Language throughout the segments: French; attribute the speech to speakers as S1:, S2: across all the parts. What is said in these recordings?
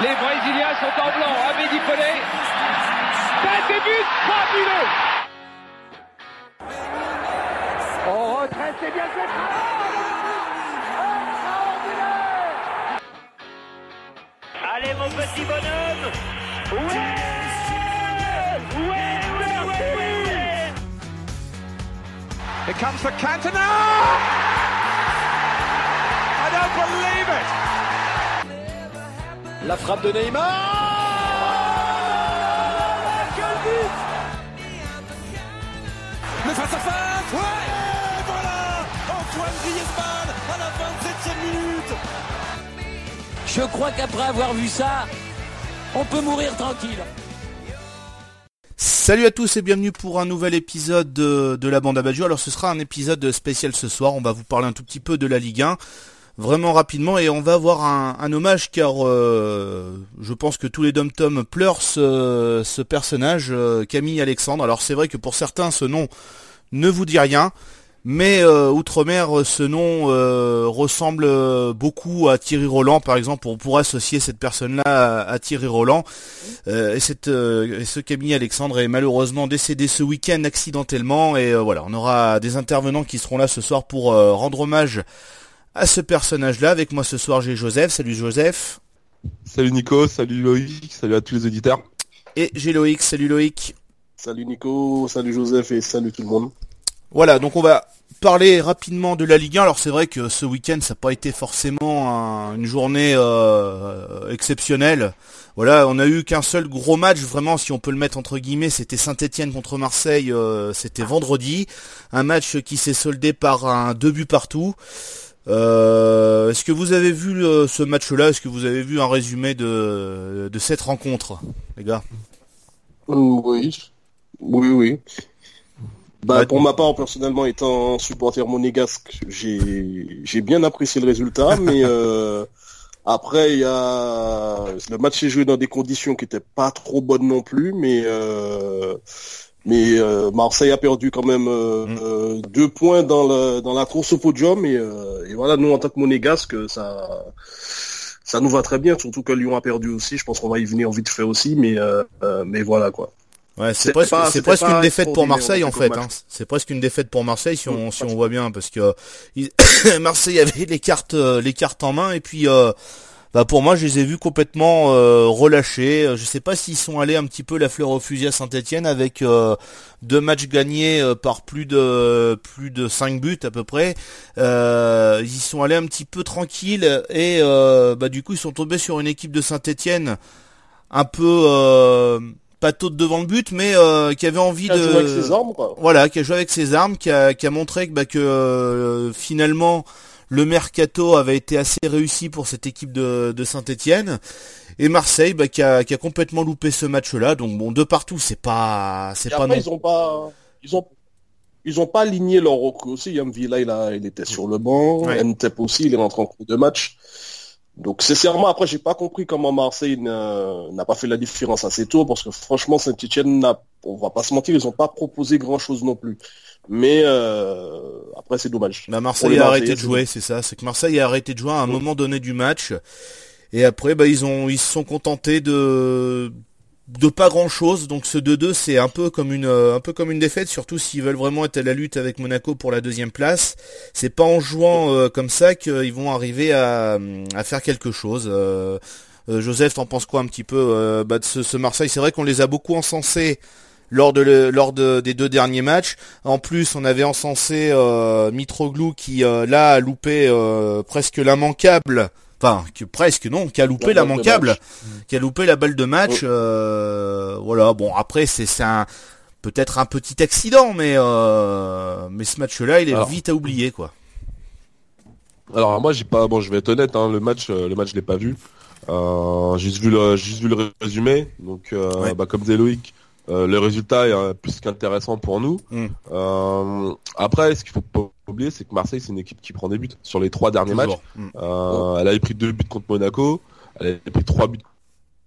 S1: Les Brésiliens sont en blanc. Abedi Pelé. Tête et but fabuleux. On retraite, c'est bien fait.
S2: Allez mon petit bonhomme Ouais Ouais, ouais, ouais,
S1: Here comes the Cantona. I don't believe it.
S3: La frappe de Neymar. Quel but Le face-à-face. Ouais. Et voilà. Antoine Griezmann à la 27e minute.
S4: Je crois qu'après avoir vu ça, on peut mourir tranquille.
S5: Salut à tous et bienvenue pour un nouvel épisode de, de la bande à. Alors ce sera un épisode spécial ce soir, on va vous parler un tout petit peu de la Ligue 1, vraiment rapidement, et on va avoir un, hommage car euh, je pense que tous les dom-tom pleurent ce, ce personnage, euh, Camille Alexandre. Alors c'est vrai que pour certains ce nom ne vous dit rien, mais euh, outre-mer, ce nom euh, ressemble euh, beaucoup à Thierry Roland, par exemple. On pourrait associer cette personne-là à, Thierry Roland. Euh, et, cette, euh, et ce Camille Alexandre est malheureusement décédé ce week-end accidentellement. Et euh, voilà, on aura des intervenants qui seront là ce soir pour euh, rendre hommage à ce personnage-là. Avec moi ce soir, j'ai Joseph. Salut Joseph.
S6: Salut Nico, salut Loïc, salut à tous les auditeurs.
S5: Et j'ai Loïc. Salut Loïc.
S7: Salut Nico, salut Joseph et salut tout le monde.
S5: Voilà, donc on va parler rapidement de la Ligue 1. Alors c'est vrai que ce week-end, ça n'a pas été forcément un- une journée euh, exceptionnelle. Voilà, on a eu qu'un seul gros match, vraiment, si on peut le mettre entre guillemets, c'était Saint-Etienne contre Marseille, euh, c'était vendredi. Un match qui s'est soldé par un deux buts partout. Euh, Est-ce que vous avez vu euh, ce match-là? Est-ce que vous avez vu un résumé de, de cette rencontre, les gars?
S7: Mm, Oui, oui, oui. Bah, pour ma part, personnellement, étant supporter monégasque, j'ai bien apprécié le résultat, mais euh, après, il y a le match s'est joué dans des conditions qui étaient pas trop bonnes non plus, mais euh, mais euh, Marseille a perdu quand même euh,
S5: Mm.
S7: euh, deux points dans le dans la course au podium et, euh, et voilà, nous en tant que monégasque, ça ça nous va très bien, surtout que Lyon a perdu aussi. Je pense qu'on va y venir vite fait aussi, mais euh, euh, mais voilà quoi.
S5: Ouais, c'est presque,
S7: pas-
S5: c'est presque une défaite pour Marseille en
S7: fait,
S5: Hein. C'est presque une défaite pour Marseille si on
S7: Mm,
S5: si on voit bien parce que Marseille avait les cartes les cartes en main et puis euh, bah pour moi je les ai vus complètement euh, relâchés. Euh, Je sais pas s'ils sont allés un petit peu la fleur au fusil à Saint-Etienne avec euh, deux matchs gagnés euh, par plus de plus de 5 buts à peu près. Euh, ils y sont allés un petit peu tranquilles et euh, bah du coup ils sont tombés sur une équipe de Saint-Etienne un peu euh, pas tôt devant le but, mais euh, qui avait envie
S7: Il a
S5: de
S7: joué avec ses armes quoi.
S5: voilà, qui a joué avec ses armes, qui a, qui a montré que, bah, que euh, finalement le mercato avait été assez réussi pour cette équipe de, de Saint-Étienne et Marseille bah, qui, a, qui a complètement loupé ce match-là. Donc bon, de partout, c'est pas c'est pas
S7: après,
S5: non.
S7: ils ont pas, ils ont, ils ont pas aligné leur recrue aussi. Yam Villa, il a, il était sur le banc.
S5: Ouais.
S7: Ntep aussi, il est rentré en cours de match. Donc, sincèrement, après, j'ai pas compris comment Marseille n'a pas fait la différence assez tôt, parce que franchement, Saint-Etienne on va pas se mentir, ils ont pas proposé grand chose non plus. Mais, euh, après, c'est dommage.
S5: Bah, Marseille a arrêté de jouer, c'est ça. C'est que Marseille a arrêté de jouer à un moment donné du match. Et après, bah, ils ont, ils se sont contentés de, de pas grand chose. Donc ce 2-2, c'est un peu comme une, euh, un peu comme une défaite, surtout s'ils veulent vraiment être à la lutte avec Monaco pour la deuxième place. C'est pas en jouant euh, comme ça qu'ils vont arriver à, faire quelque chose. Euh, Joseph, t'en penses quoi un petit peu bah, de ce, Marseille? C'est vrai qu'on les a beaucoup encensés lors des deux derniers matchs. En plus, on avait encensé Mitroglou qui là a loupé presque l'immanquable. Enfin, que presque non, qui a loupé
S7: La balle de
S5: l'immanquable,
S7: match.
S5: qui a loupé la balle de match.
S7: Oh.
S5: euh, voilà. Bon, après c'est un peut-être un petit accident, mais euh, mais ce match-là, il est
S6: Alors.
S5: vite à oublier quoi.
S6: Alors moi j'ai pas bon je vais être honnête hein, le match euh, le match je l'ai pas vu. Euh, j'ai juste vu le juste vu le résumé donc
S5: Ouais.
S6: bah, comme disait Loïc le résultat est plus qu'intéressant pour nous.
S5: Mm.
S6: Euh, après ce qu'il faut pas oublier c'est que Marseille c'est une équipe qui prend des buts sur les trois derniers matchs.
S5: Toujours. Mm.
S6: Euh, elle avait pris deux buts contre Monaco, elle avait pris trois buts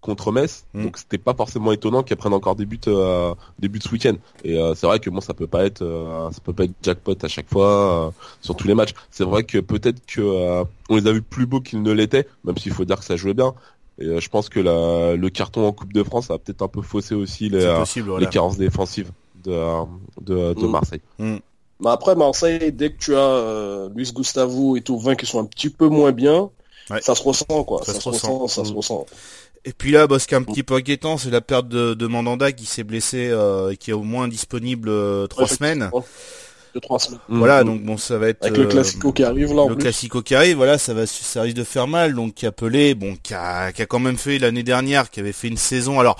S6: contre Metz,
S5: Mm.
S6: donc c'était pas forcément étonnant qu'elle prenne encore des buts, euh, des buts ce week-end. Et euh, c'est vrai que bon, ça peut pas être, euh, ça peut pas être jackpot à chaque fois euh, sur tous les matchs. C'est vrai que peut-être que euh, on les a vus plus beaux qu'ils ne l'étaient, même s'il faut dire que ça jouait bien. Et euh, je pense que la, le carton en Coupe de France a peut-être un peu faussé aussi les, euh, carences défensives de, de, de
S7: Mm.
S6: Marseille.
S7: Mais après, Marseille, dès que tu as euh, Luis Gustavo et Tauvin qui sont un petit peu moins bien,
S5: Ouais.
S7: ça se ressent, quoi.
S5: Ça
S7: Ça,
S5: se
S7: se
S5: ressent.
S7: ressent, ça se
S6: Mm.
S7: ressent.
S5: Et puis là, bah, ce qui est un petit peu inquiétant, c'est la perte de, de Mandanda qui s'est blessé euh, et qui est au moins disponible euh, trois
S7: Ouais,
S5: semaine.
S7: Deux, trois semaines.
S5: Voilà,
S6: Mm.
S5: donc bon, ça va être
S7: Avec le
S5: euh,
S7: classico qui arrive là, en
S5: le
S7: plus.
S5: classico qui arrive, voilà, ça va, ça risque de faire mal. Donc, qui a Pelé, bon, qui a, qui a quand même fait l'année dernière, qui avait fait une saison. Alors,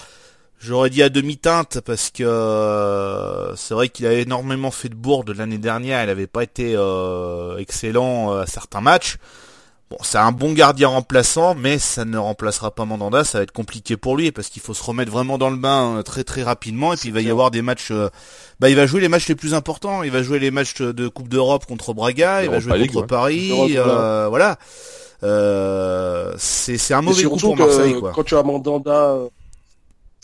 S5: j'aurais dit à demi-teinte parce que euh, c'est vrai qu'il a énormément fait de bourde l'année dernière. Il n'avait pas été euh, excellent euh, à certains matchs. Bon, c'est un bon gardien remplaçant, mais ça ne remplacera pas Mandanda. Ça va être compliqué pour lui parce qu'il faut se remettre vraiment dans le bain euh, très très rapidement. Et puis il va y avoir des matchs. euh, bah, il va jouer les matchs les plus importants. Il va jouer les matchs de Coupe d'Europe contre Braga. Il va jouer contre
S6: ouais.
S5: Paris. Euh, voilà. Euh, c'est un mauvais coup pour
S7: que
S5: Marseille, quoi.
S7: quand tu as Mandanda, euh,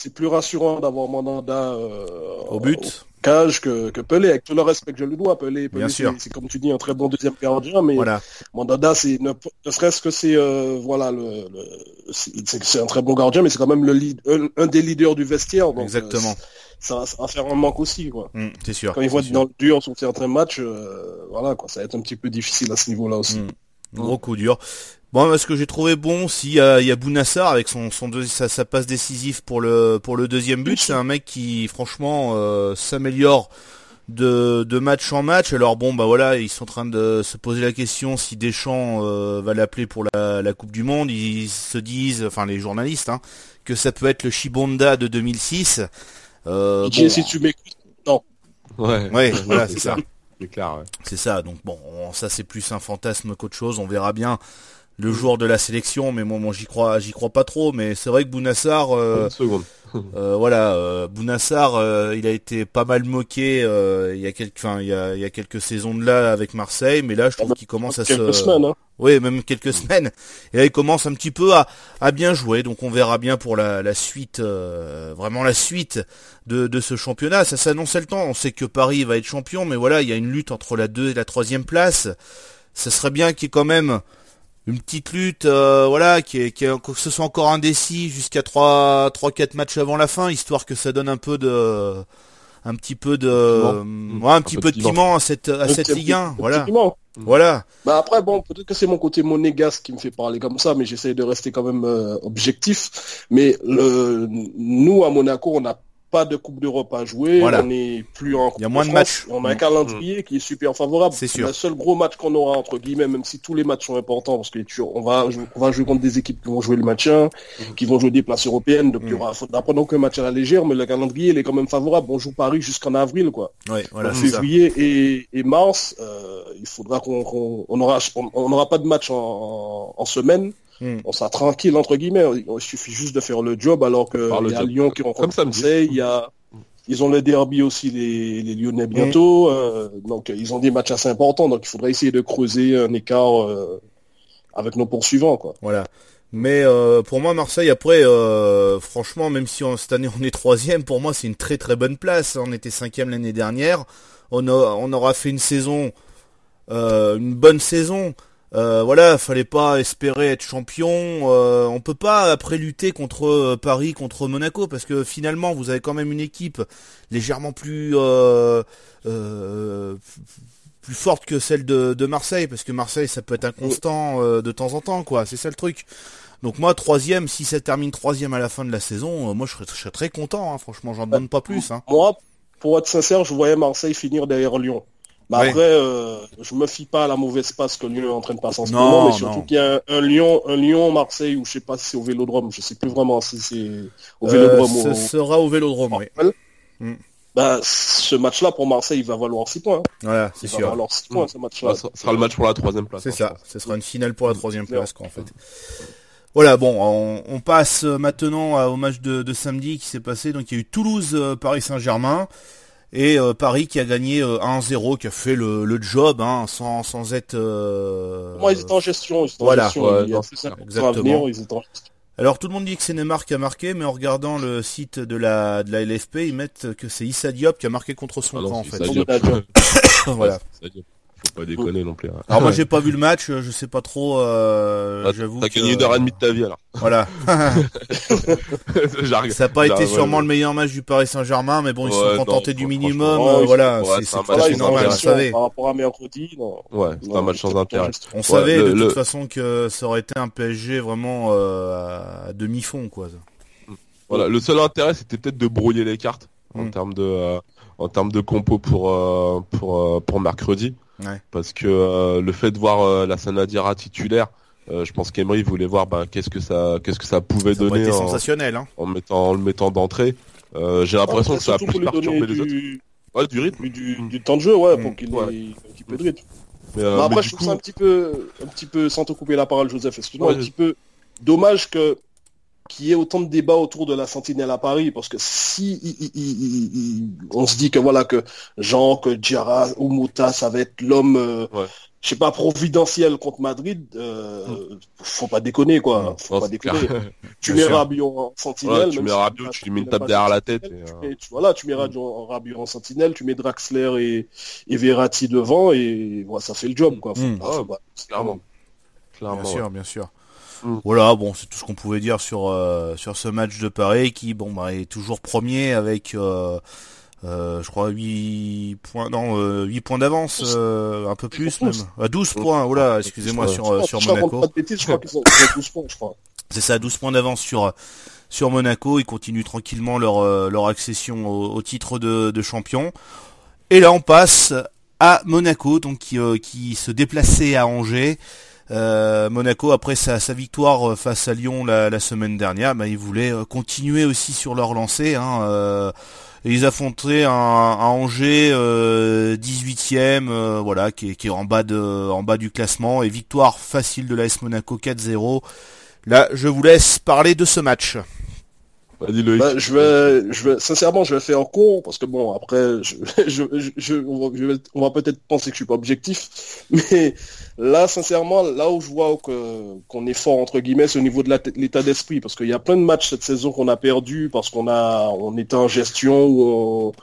S7: c'est plus rassurant d'avoir Mandanda euh,
S5: Au but.
S7: cage que, que Pelé, avec tout le respect que je lui dois. Pelé, Pelé c'est- comme tu dis un très bon deuxième gardien, mais
S5: Voilà.
S7: Mandanda, c'est ne, ne serait-ce que c'est euh, voilà le, le- c'est un très bon gardien, mais c'est quand même le lead, un, un des leaders du vestiaire. Donc,
S5: Exactement.
S7: euh, ça, ça va faire un manque aussi, quoi.
S5: Mm, c'est sûr.
S7: Quand ils être
S5: sûr.
S7: dans le dur sur certains matchs, voilà, quoi, ça va être un petit peu difficile à ce niveau-là aussi.
S5: Mm. Gros coup dur. Bon, ce que j'ai trouvé bon, s'il y a, il y a Bounassar avec son, son deux- sa, sa passe décisive pour le pour le deuxième but, c'est un mec qui franchement euh, s'améliore de, de match en match. Alors bon, bah voilà, ils sont en train de se poser la question si Deschamps euh, va l'appeler pour la, la Coupe du Monde. Ils se disent, enfin les journalistes, hein, que ça peut être le Shibonda de 2006. Euh,
S7: Didier,
S5: bon,
S7: si tu m'écoutes,
S6: Ouais,
S5: Ouais, voilà, c'est ça.
S6: C'est clair, ouais.
S5: C'est ça, donc bon, on- ça c'est plus un fantasme qu'autre chose, on verra bien le jour de la sélection, mais moi, moi j'y crois, j'y crois pas trop, mais c'est vrai que Bounassar, euh, euh, voilà, euh, Bounassar, euh, il a été pas mal moqué euh, il y a quelques, enfin, il y a, il y a quelques saisons de là avec Marseille, mais là je trouve qu'il commence à
S7: quelques
S5: se,
S7: semaines, hein.
S5: oui, même quelques semaines. Et là, il commence un petit peu à, à bien jouer. Donc, on verra bien pour la, la suite, euh, vraiment la suite de, de ce championnat. Ça s'annonçait le temps. On sait que Paris va être champion, mais voilà, il y a une lutte entre la 2 et la troisième place. Ça serait bien qu'il y ait quand même une petite lutte, euh, voilà, qui est, qui est- que ce soit encore indécis jusqu'à 3, 3, 4 matchs avant la fin, histoire que ça donne un peu de, un petit peu de,
S6: Piment.
S5: ouais, un petit
S6: peu
S5: peu
S6: de piment.
S5: piment à cette, à
S7: Un
S5: cette Ligue 1.
S7: un
S5: Voilà.
S7: piment.
S5: Voilà.
S7: Bah après bon peut-être que c'est mon côté monégasque qui me fait parler comme ça mais j'essaie de rester quand même euh, objectif mais le nous à Monaco on n'a pas de Coupe d'Europe à jouer
S5: Voilà.
S7: on n'est plus en
S5: Il y a
S7: Coupe
S5: moins de matchs.
S7: on a un calendrier qui est super favorable
S5: C'est sûr.
S7: le seul gros match qu'on aura entre guillemets même si tous les matchs sont importants parce que tu- on va on va jouer contre des équipes qui vont jouer le maintien qui vont jouer des places européennes donc il y
S5: Mm.
S7: aura faudra pas donc un match à la légère mais le calendrier il est quand même favorable on joue Paris jusqu'en avril quoi
S5: Ouais, voilà,
S7: février et, et mars, euh, il faudra qu'on qu'on- on aura on on n'aura pas de match en, en semaine.
S5: Hmm.
S7: On sera tranquille entre guillemets. Il suffit juste de faire le job alors que
S6: Par le
S7: il y a
S6: job.
S7: Lyon qui
S6: Comme
S7: rencontre
S6: samedi.
S7: Marseille. Il y a ils ont le derby aussi les, les Lyonnais bientôt. euh, donc ils ont des matchs assez importants. Donc il faudra essayer de creuser un écart euh, avec nos poursuivants quoi.
S5: Voilà. Mais euh, pour moi, Marseille, après, euh, franchement, même si on- cette année on est troisième, pour moi c'est une très très bonne place. On était cinquième l'année dernière. On, a- on aura fait une saison, euh, une bonne saison. Euh, voilà, fallait pas espérer être champion. Euh, on peut pas après lutter contre euh, Paris, contre Monaco, parce que finalement vous avez quand même une équipe légèrement plus euh, euh, plus forte que celle de, de Marseille, parce que Marseille ça peut être inconstant de temps en temps, quoi. C'est ça le truc. Donc moi troisième, si ça termine troisième à la fin de la saison, moi je serais, je serais très content. hein. Franchement, j'en demande pas plus. Hein.
S7: Moi, pour être sincère, je voyais Marseille finir derrière Lyon. Mais
S5: Ouais.
S7: après, euh, je me fie pas à la mauvaise passe que Lyon est en train de passer en ce
S5: Non,
S7: moment, mais surtout qu'il y a un, un Lyon, un Lyon Marseille ou je sais pas si c'est au Vélodrome, je sais plus vraiment si c'est au
S5: Euh,
S7: Vélodrome
S5: ce
S7: ou
S5: sera au Vélodrome, oui. Mm.
S7: bah, ce match-là pour Marseille, il va valoir 6 points. hein.
S5: Voilà, c'est
S7: Il va
S5: sûr.
S7: valoir 6 points ce match-là.
S6: Bah, ce sera le match pour la troisième place.
S5: C'est
S6: hein,
S5: ça. Ce sera une finale pour la troisième
S7: Clair.
S5: place, quoi, en fait. Voilà, bon, on, on passe euh, maintenant à- au match de, de samedi qui s'est passé. Donc il y a eu Toulouse, euh, Paris Saint-Germain. Et euh, Paris qui a gagné euh, 1-0, qui a fait le, le job, hein, sans, sans être... euh,
S7: Moi, ils étaient en gestion. Ils étaient
S5: Voilà.
S7: en gestion. Il y a venir, ils étaient en gestion.
S5: Alors tout le monde dit que c'est Neymar qui a marqué, mais en regardant le site de la, de la LFP, ils mettent que c'est Issa Diop qui a marqué contre son
S6: Ah non,
S5: camp, en fait.
S6: Issa Diop.
S7: Diop.
S5: voilà.
S6: Faut pas déconner non plus. hein.
S5: Alors moi j'ai pas vu le match, euh, je sais pas trop. Euh,
S6: Ah,
S5: J'avoue.
S6: T'as
S5: que-
S6: gagné une heure et demie de ta vie alors.
S5: Voilà.
S6: J'arrive.
S5: Ça n'a pas été
S6: Ouais,
S5: sûrement
S6: ouais.
S5: le meilleur match du Paris Saint-Germain, mais bon, ils se
S6: Ouais,
S5: sont contentés
S6: non,
S5: du minimum. euh, voilà, c'est normal.
S7: Par rapport à mercredi, non.
S6: Ouais, c'est un match sans intérêt.
S5: On savait
S6: le-
S5: de
S6: le-
S5: toute façon que ça aurait été un PSG vraiment euh, à demi-fond, quoi.
S6: Voilà, le seul intérêt c'était peut-être de brouiller les cartes en
S5: Mm.
S6: termes de en termes de compo pour pour pour mercredi
S5: Ouais.
S6: parce que euh, le fait de voir euh, la Sanadira titulaire euh, je pense qu'Emery voulait voir ben, qu'est-ce que ça qu'est-ce que ça pouvait
S5: Ça
S6: donner en,
S5: sensationnel, hein.
S6: en mettant en le mettant d'entrée Euh, j'ai l'impression que ça a plus perturbé les autres
S7: du,
S6: ouais du rythme
S7: du, temps de jeu, ouais,
S5: Mm.
S7: pour qu'il
S6: Ouais.
S7: ait un petit peu de rythme.
S6: mais, euh, mais
S7: après, je trouve
S6: coup
S7: ça un petit peu, un petit peu, sans te couper la parole, Joseph, excuse-moi,
S6: Ouais,
S7: un
S6: je-
S7: petit peu dommage que qu'il y ait autant de débats autour de la sentinelle à Paris, parce que si il- il- il- il- il- on se dit que voilà que Jean, que Diarra ou Mouta, ça va être l'homme, euh,
S6: Ouais.
S7: je sais pas, providentiel contre Madrid, euh, faut pas déconner quoi, faut
S6: Non,
S7: pas déconner. Tu mets. Rabiot en sentinelle,
S6: Voilà, tu mets
S7: si
S6: Rabiot, tu lui mets une tape
S7: pas
S6: derrière la tête, et,
S7: tu
S6: euh,
S7: mets- tu- voilà, tu mets Rabiot en, Rabiot en sentinelle, tu mets Draxler et, et Verratti devant et voilà, ça fait le job quoi. Faut
S5: Mm.
S7: pas- faut pas-
S6: clairement clairement
S5: Bien
S6: ouais.
S5: sûr, bien sûr.
S6: Mm.
S5: Voilà, bon, c'est tout ce qu'on pouvait dire sur euh, sur ce match de Paris qui, bon, bah, est toujours premier avec, euh, euh, je crois, 8 points, non, 8 points d'avance, un peu plus même.
S7: 12.
S5: À 12 points, voilà, excusez-moi, sur, Monaco.
S7: pas de bêtises, je crois qu'ils ont ils ont 12 points, je crois.
S5: C'est ça, 12 points d'avance sur sur Monaco. Ils continuent tranquillement leur leur accession au, au titre de, de champion. Et là, on passe à Monaco, donc qui, euh, qui se déplaçait à Angers. Euh, Monaco, après sa, sa victoire euh, face à Lyon la, la semaine dernière, bah, ils voulaient euh, continuer aussi sur leur lancée. Hein, euh, et ils affrontaient un, un Angers euh, 18e, euh, voilà, qui est, qui est en bas de en bas du classement et victoire facile de l'AS Monaco 4-0. Là, je vous laisse parler de ce match.
S7: Bah, je vais, je vais, sincèrement, je vais faire court parce que bon, après, je, je, je, je- on va, je vais- on va peut-être penser que je suis pas objectif, mais là, sincèrement, là où je vois qu'on est fort entre guillemets, c'est au niveau de l'état d'esprit, parce qu'il y a plein de matchs cette saison qu'on a perdu parce qu'on a, on était en gestion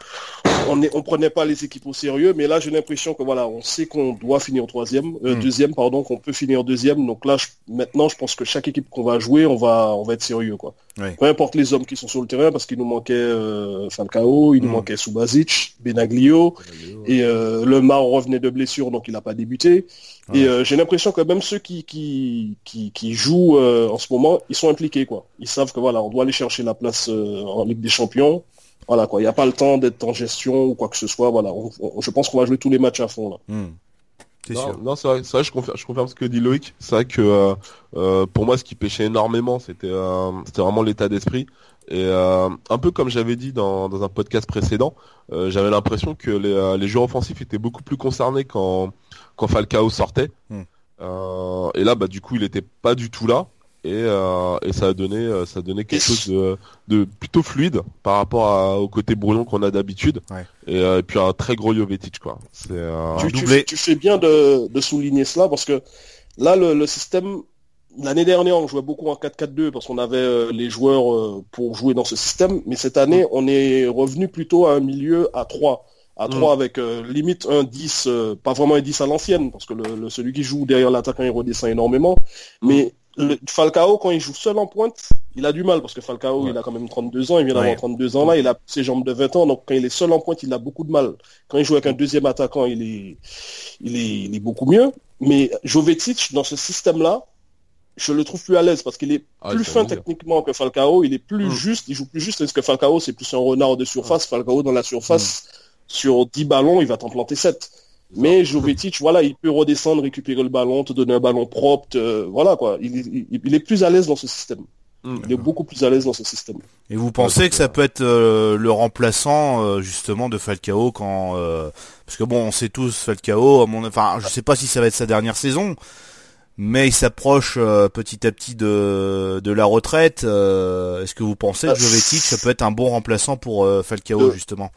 S7: on, on prenait pas les équipes au sérieux, mais là, j'ai l'impression que voilà, on sait qu'on doit finir troisième, euh,
S5: Mm.
S7: deuxième, pardon, qu'on peut finir deuxième. Donc là, je- maintenant, je pense que chaque équipe qu'on va jouer, on va, on va être sérieux, quoi. Peu importe les hommes qui sont sur le terrain, parce qu'il nous manquait euh, Falcao, il nous
S5: Mm.
S7: manquait Subasic, Benaglio, et euh, le Mar revenait de blessure, donc il n'a pas débuté.
S5: Ouais.
S7: Et euh, j'ai l'impression que même ceux qui qui, qui, qui jouent euh, en ce moment, ils sont impliqués, quoi. Ils savent que voilà, on doit aller chercher la place euh, en Ligue des Champions. Voilà quoi, il n'y a pas le temps d'être en gestion ou quoi que ce soit. Voilà, On- on- je pense qu'on va jouer tous les matchs à fond là.
S5: C'est
S6: Non,
S5: sûr.
S6: non, c'est vrai, c'est vrai, je confirme, je confirme ce que dit Loïc. C'est vrai que euh, euh, pour moi, ce qui pêchait énormément, c'était euh, c'était vraiment l'état d'esprit. Et euh, un peu comme j'avais dit dans, dans un podcast précédent, euh, j'avais l'impression que les, euh, les joueurs offensifs étaient beaucoup plus concernés quand, quand Falcao sortait.
S5: Hmm.
S6: Euh, et là, bah, du coup, il était pas du tout là. Et, euh, et ça a donné, euh, ça a donné quelque chose de, de plutôt fluide par rapport à- au côté brouillon qu'on a d'habitude.
S5: Ouais.
S6: Et, euh, et puis un très gros Jovetic, quoi. C'est euh,
S7: tu, tu tu fais bien de, de souligner cela parce que là, le, le système, l'année dernière, on jouait beaucoup en 4-4-2 parce qu'on avait les joueurs pour jouer dans ce système. Mais cette année, on est revenu plutôt à un milieu à 3. À 3 avec euh, limite un 10, euh, pas vraiment un 10 à l'ancienne, parce que le, le- celui qui joue derrière l'attaquant, il redescend énormément. Mais le, Falcao, quand il joue seul en pointe, il a du mal, parce que Falcao,
S6: Ouais.
S7: il a quand même 32 ans, il vient d'avoir
S5: Ouais.
S7: 32 ans là, il a ses jambes de 20 ans, donc quand il est seul en pointe, il a beaucoup de mal. Quand il joue avec un deuxième attaquant, il est, il est, il est beaucoup mieux. Mais Jovetic, dans ce système-là, je le trouve plus à l'aise parce qu'il est
S6: Ah,
S7: plus fin techniquement que Falcao, il est plus
S6: Mm.
S7: juste, il joue plus juste, parce que Falcao, c'est plus un renard de surface. Falcao, dans la surface, sur 10 ballons, il va t'en planter 7. Mais Jovetic, voilà, il peut redescendre, récupérer le ballon, te donner un ballon propre, te- voilà quoi. Il, il- il est plus à l'aise dans ce système.
S6: Mm.
S7: Il est beaucoup plus à l'aise dans ce système.
S5: Et vous pensez que ça peut être euh, le remplaçant euh, justement de Falcao quand euh, parce que bon on sait tous Falcao à mon enfin je sais pas si ça va être sa dernière saison mais il s'approche euh, petit à petit de de la retraite euh, est-ce que vous pensez que
S7: Euh,
S5: Jovetic ça peut être un bon remplaçant pour euh, Falcao justement?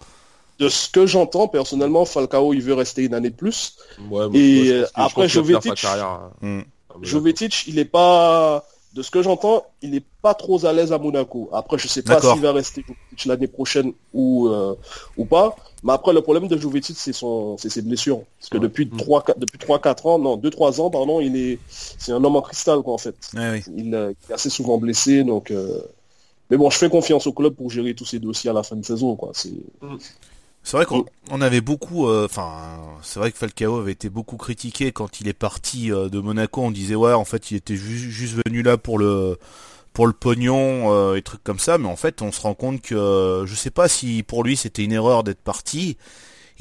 S7: De ce que j'entends, personnellement, Falcao, il veut rester une année de plus.
S6: Ouais,
S7: Et, euh, après Jovetic,
S6: carrière,
S5: Hmm.
S6: euh,
S7: Jovetic, il est pas, de ce que j'entends, il n'est pas trop à l'aise à Monaco. Après, je sais pas s'il va rester l'année prochaine ou euh, ou pas. Mais après, le problème de Jovetic, c'est son, c'est ses blessures. Parce que depuis trois, depuis trois, quatre ans, non, deux, trois ans, pardon, il est, c'est un homme en cristal, quoi, en fait.
S5: Euh,
S7: il, est assez souvent blessé, donc. Euh, mais bon, je fais confiance au club pour gérer tous ces dossiers à la fin de saison, quoi. C'est.
S5: C'est vrai qu'on on avait beaucoup, euh, enfin, c'est vrai que Falcao avait été beaucoup critiqué quand il est parti euh, de Monaco. On disait ouais, en fait, il était juste venu là pour le pour le pognon euh, et trucs comme ça. Mais en fait, on se rend compte que je sais pas si pour lui c'était une erreur d'être parti.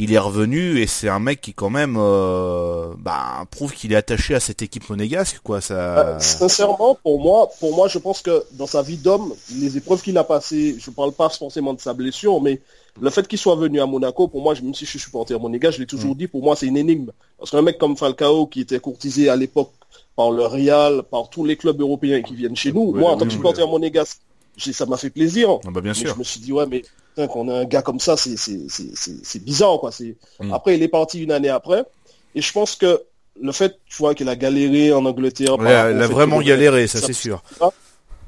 S5: Il est revenu et c'est un mec qui quand même bah, prouve qu'il est attaché à cette équipe monégasque quoi. Ça.
S7: sincèrement, pour moi, pour moi, je pense que dans sa vie d'homme, les épreuves qu'il a passées, je parle pas forcément de sa blessure, mais le fait qu'il soit venu à Monaco, pour moi, même si je suis supporter monégasque, je l'ai toujours mm. dit, pour moi, c'est une énigme. Parce qu'un mec comme Falcao, qui était courtisé à l'époque par le Real, par tous les clubs européens qui viennent chez nous, moi, en tant que supporter monégasque, ça m'a fait plaisir.
S5: Ah bah bien sûr.
S7: je me suis dit, ouais, mais qu'on a un gars comme ça, c'est bizarre, quoi. Mm. Après, il est parti une année après. Et je pense que le fait, tu vois, qu'il a galéré en Angleterre.
S5: il a vraiment galéré, ça, c'est sûr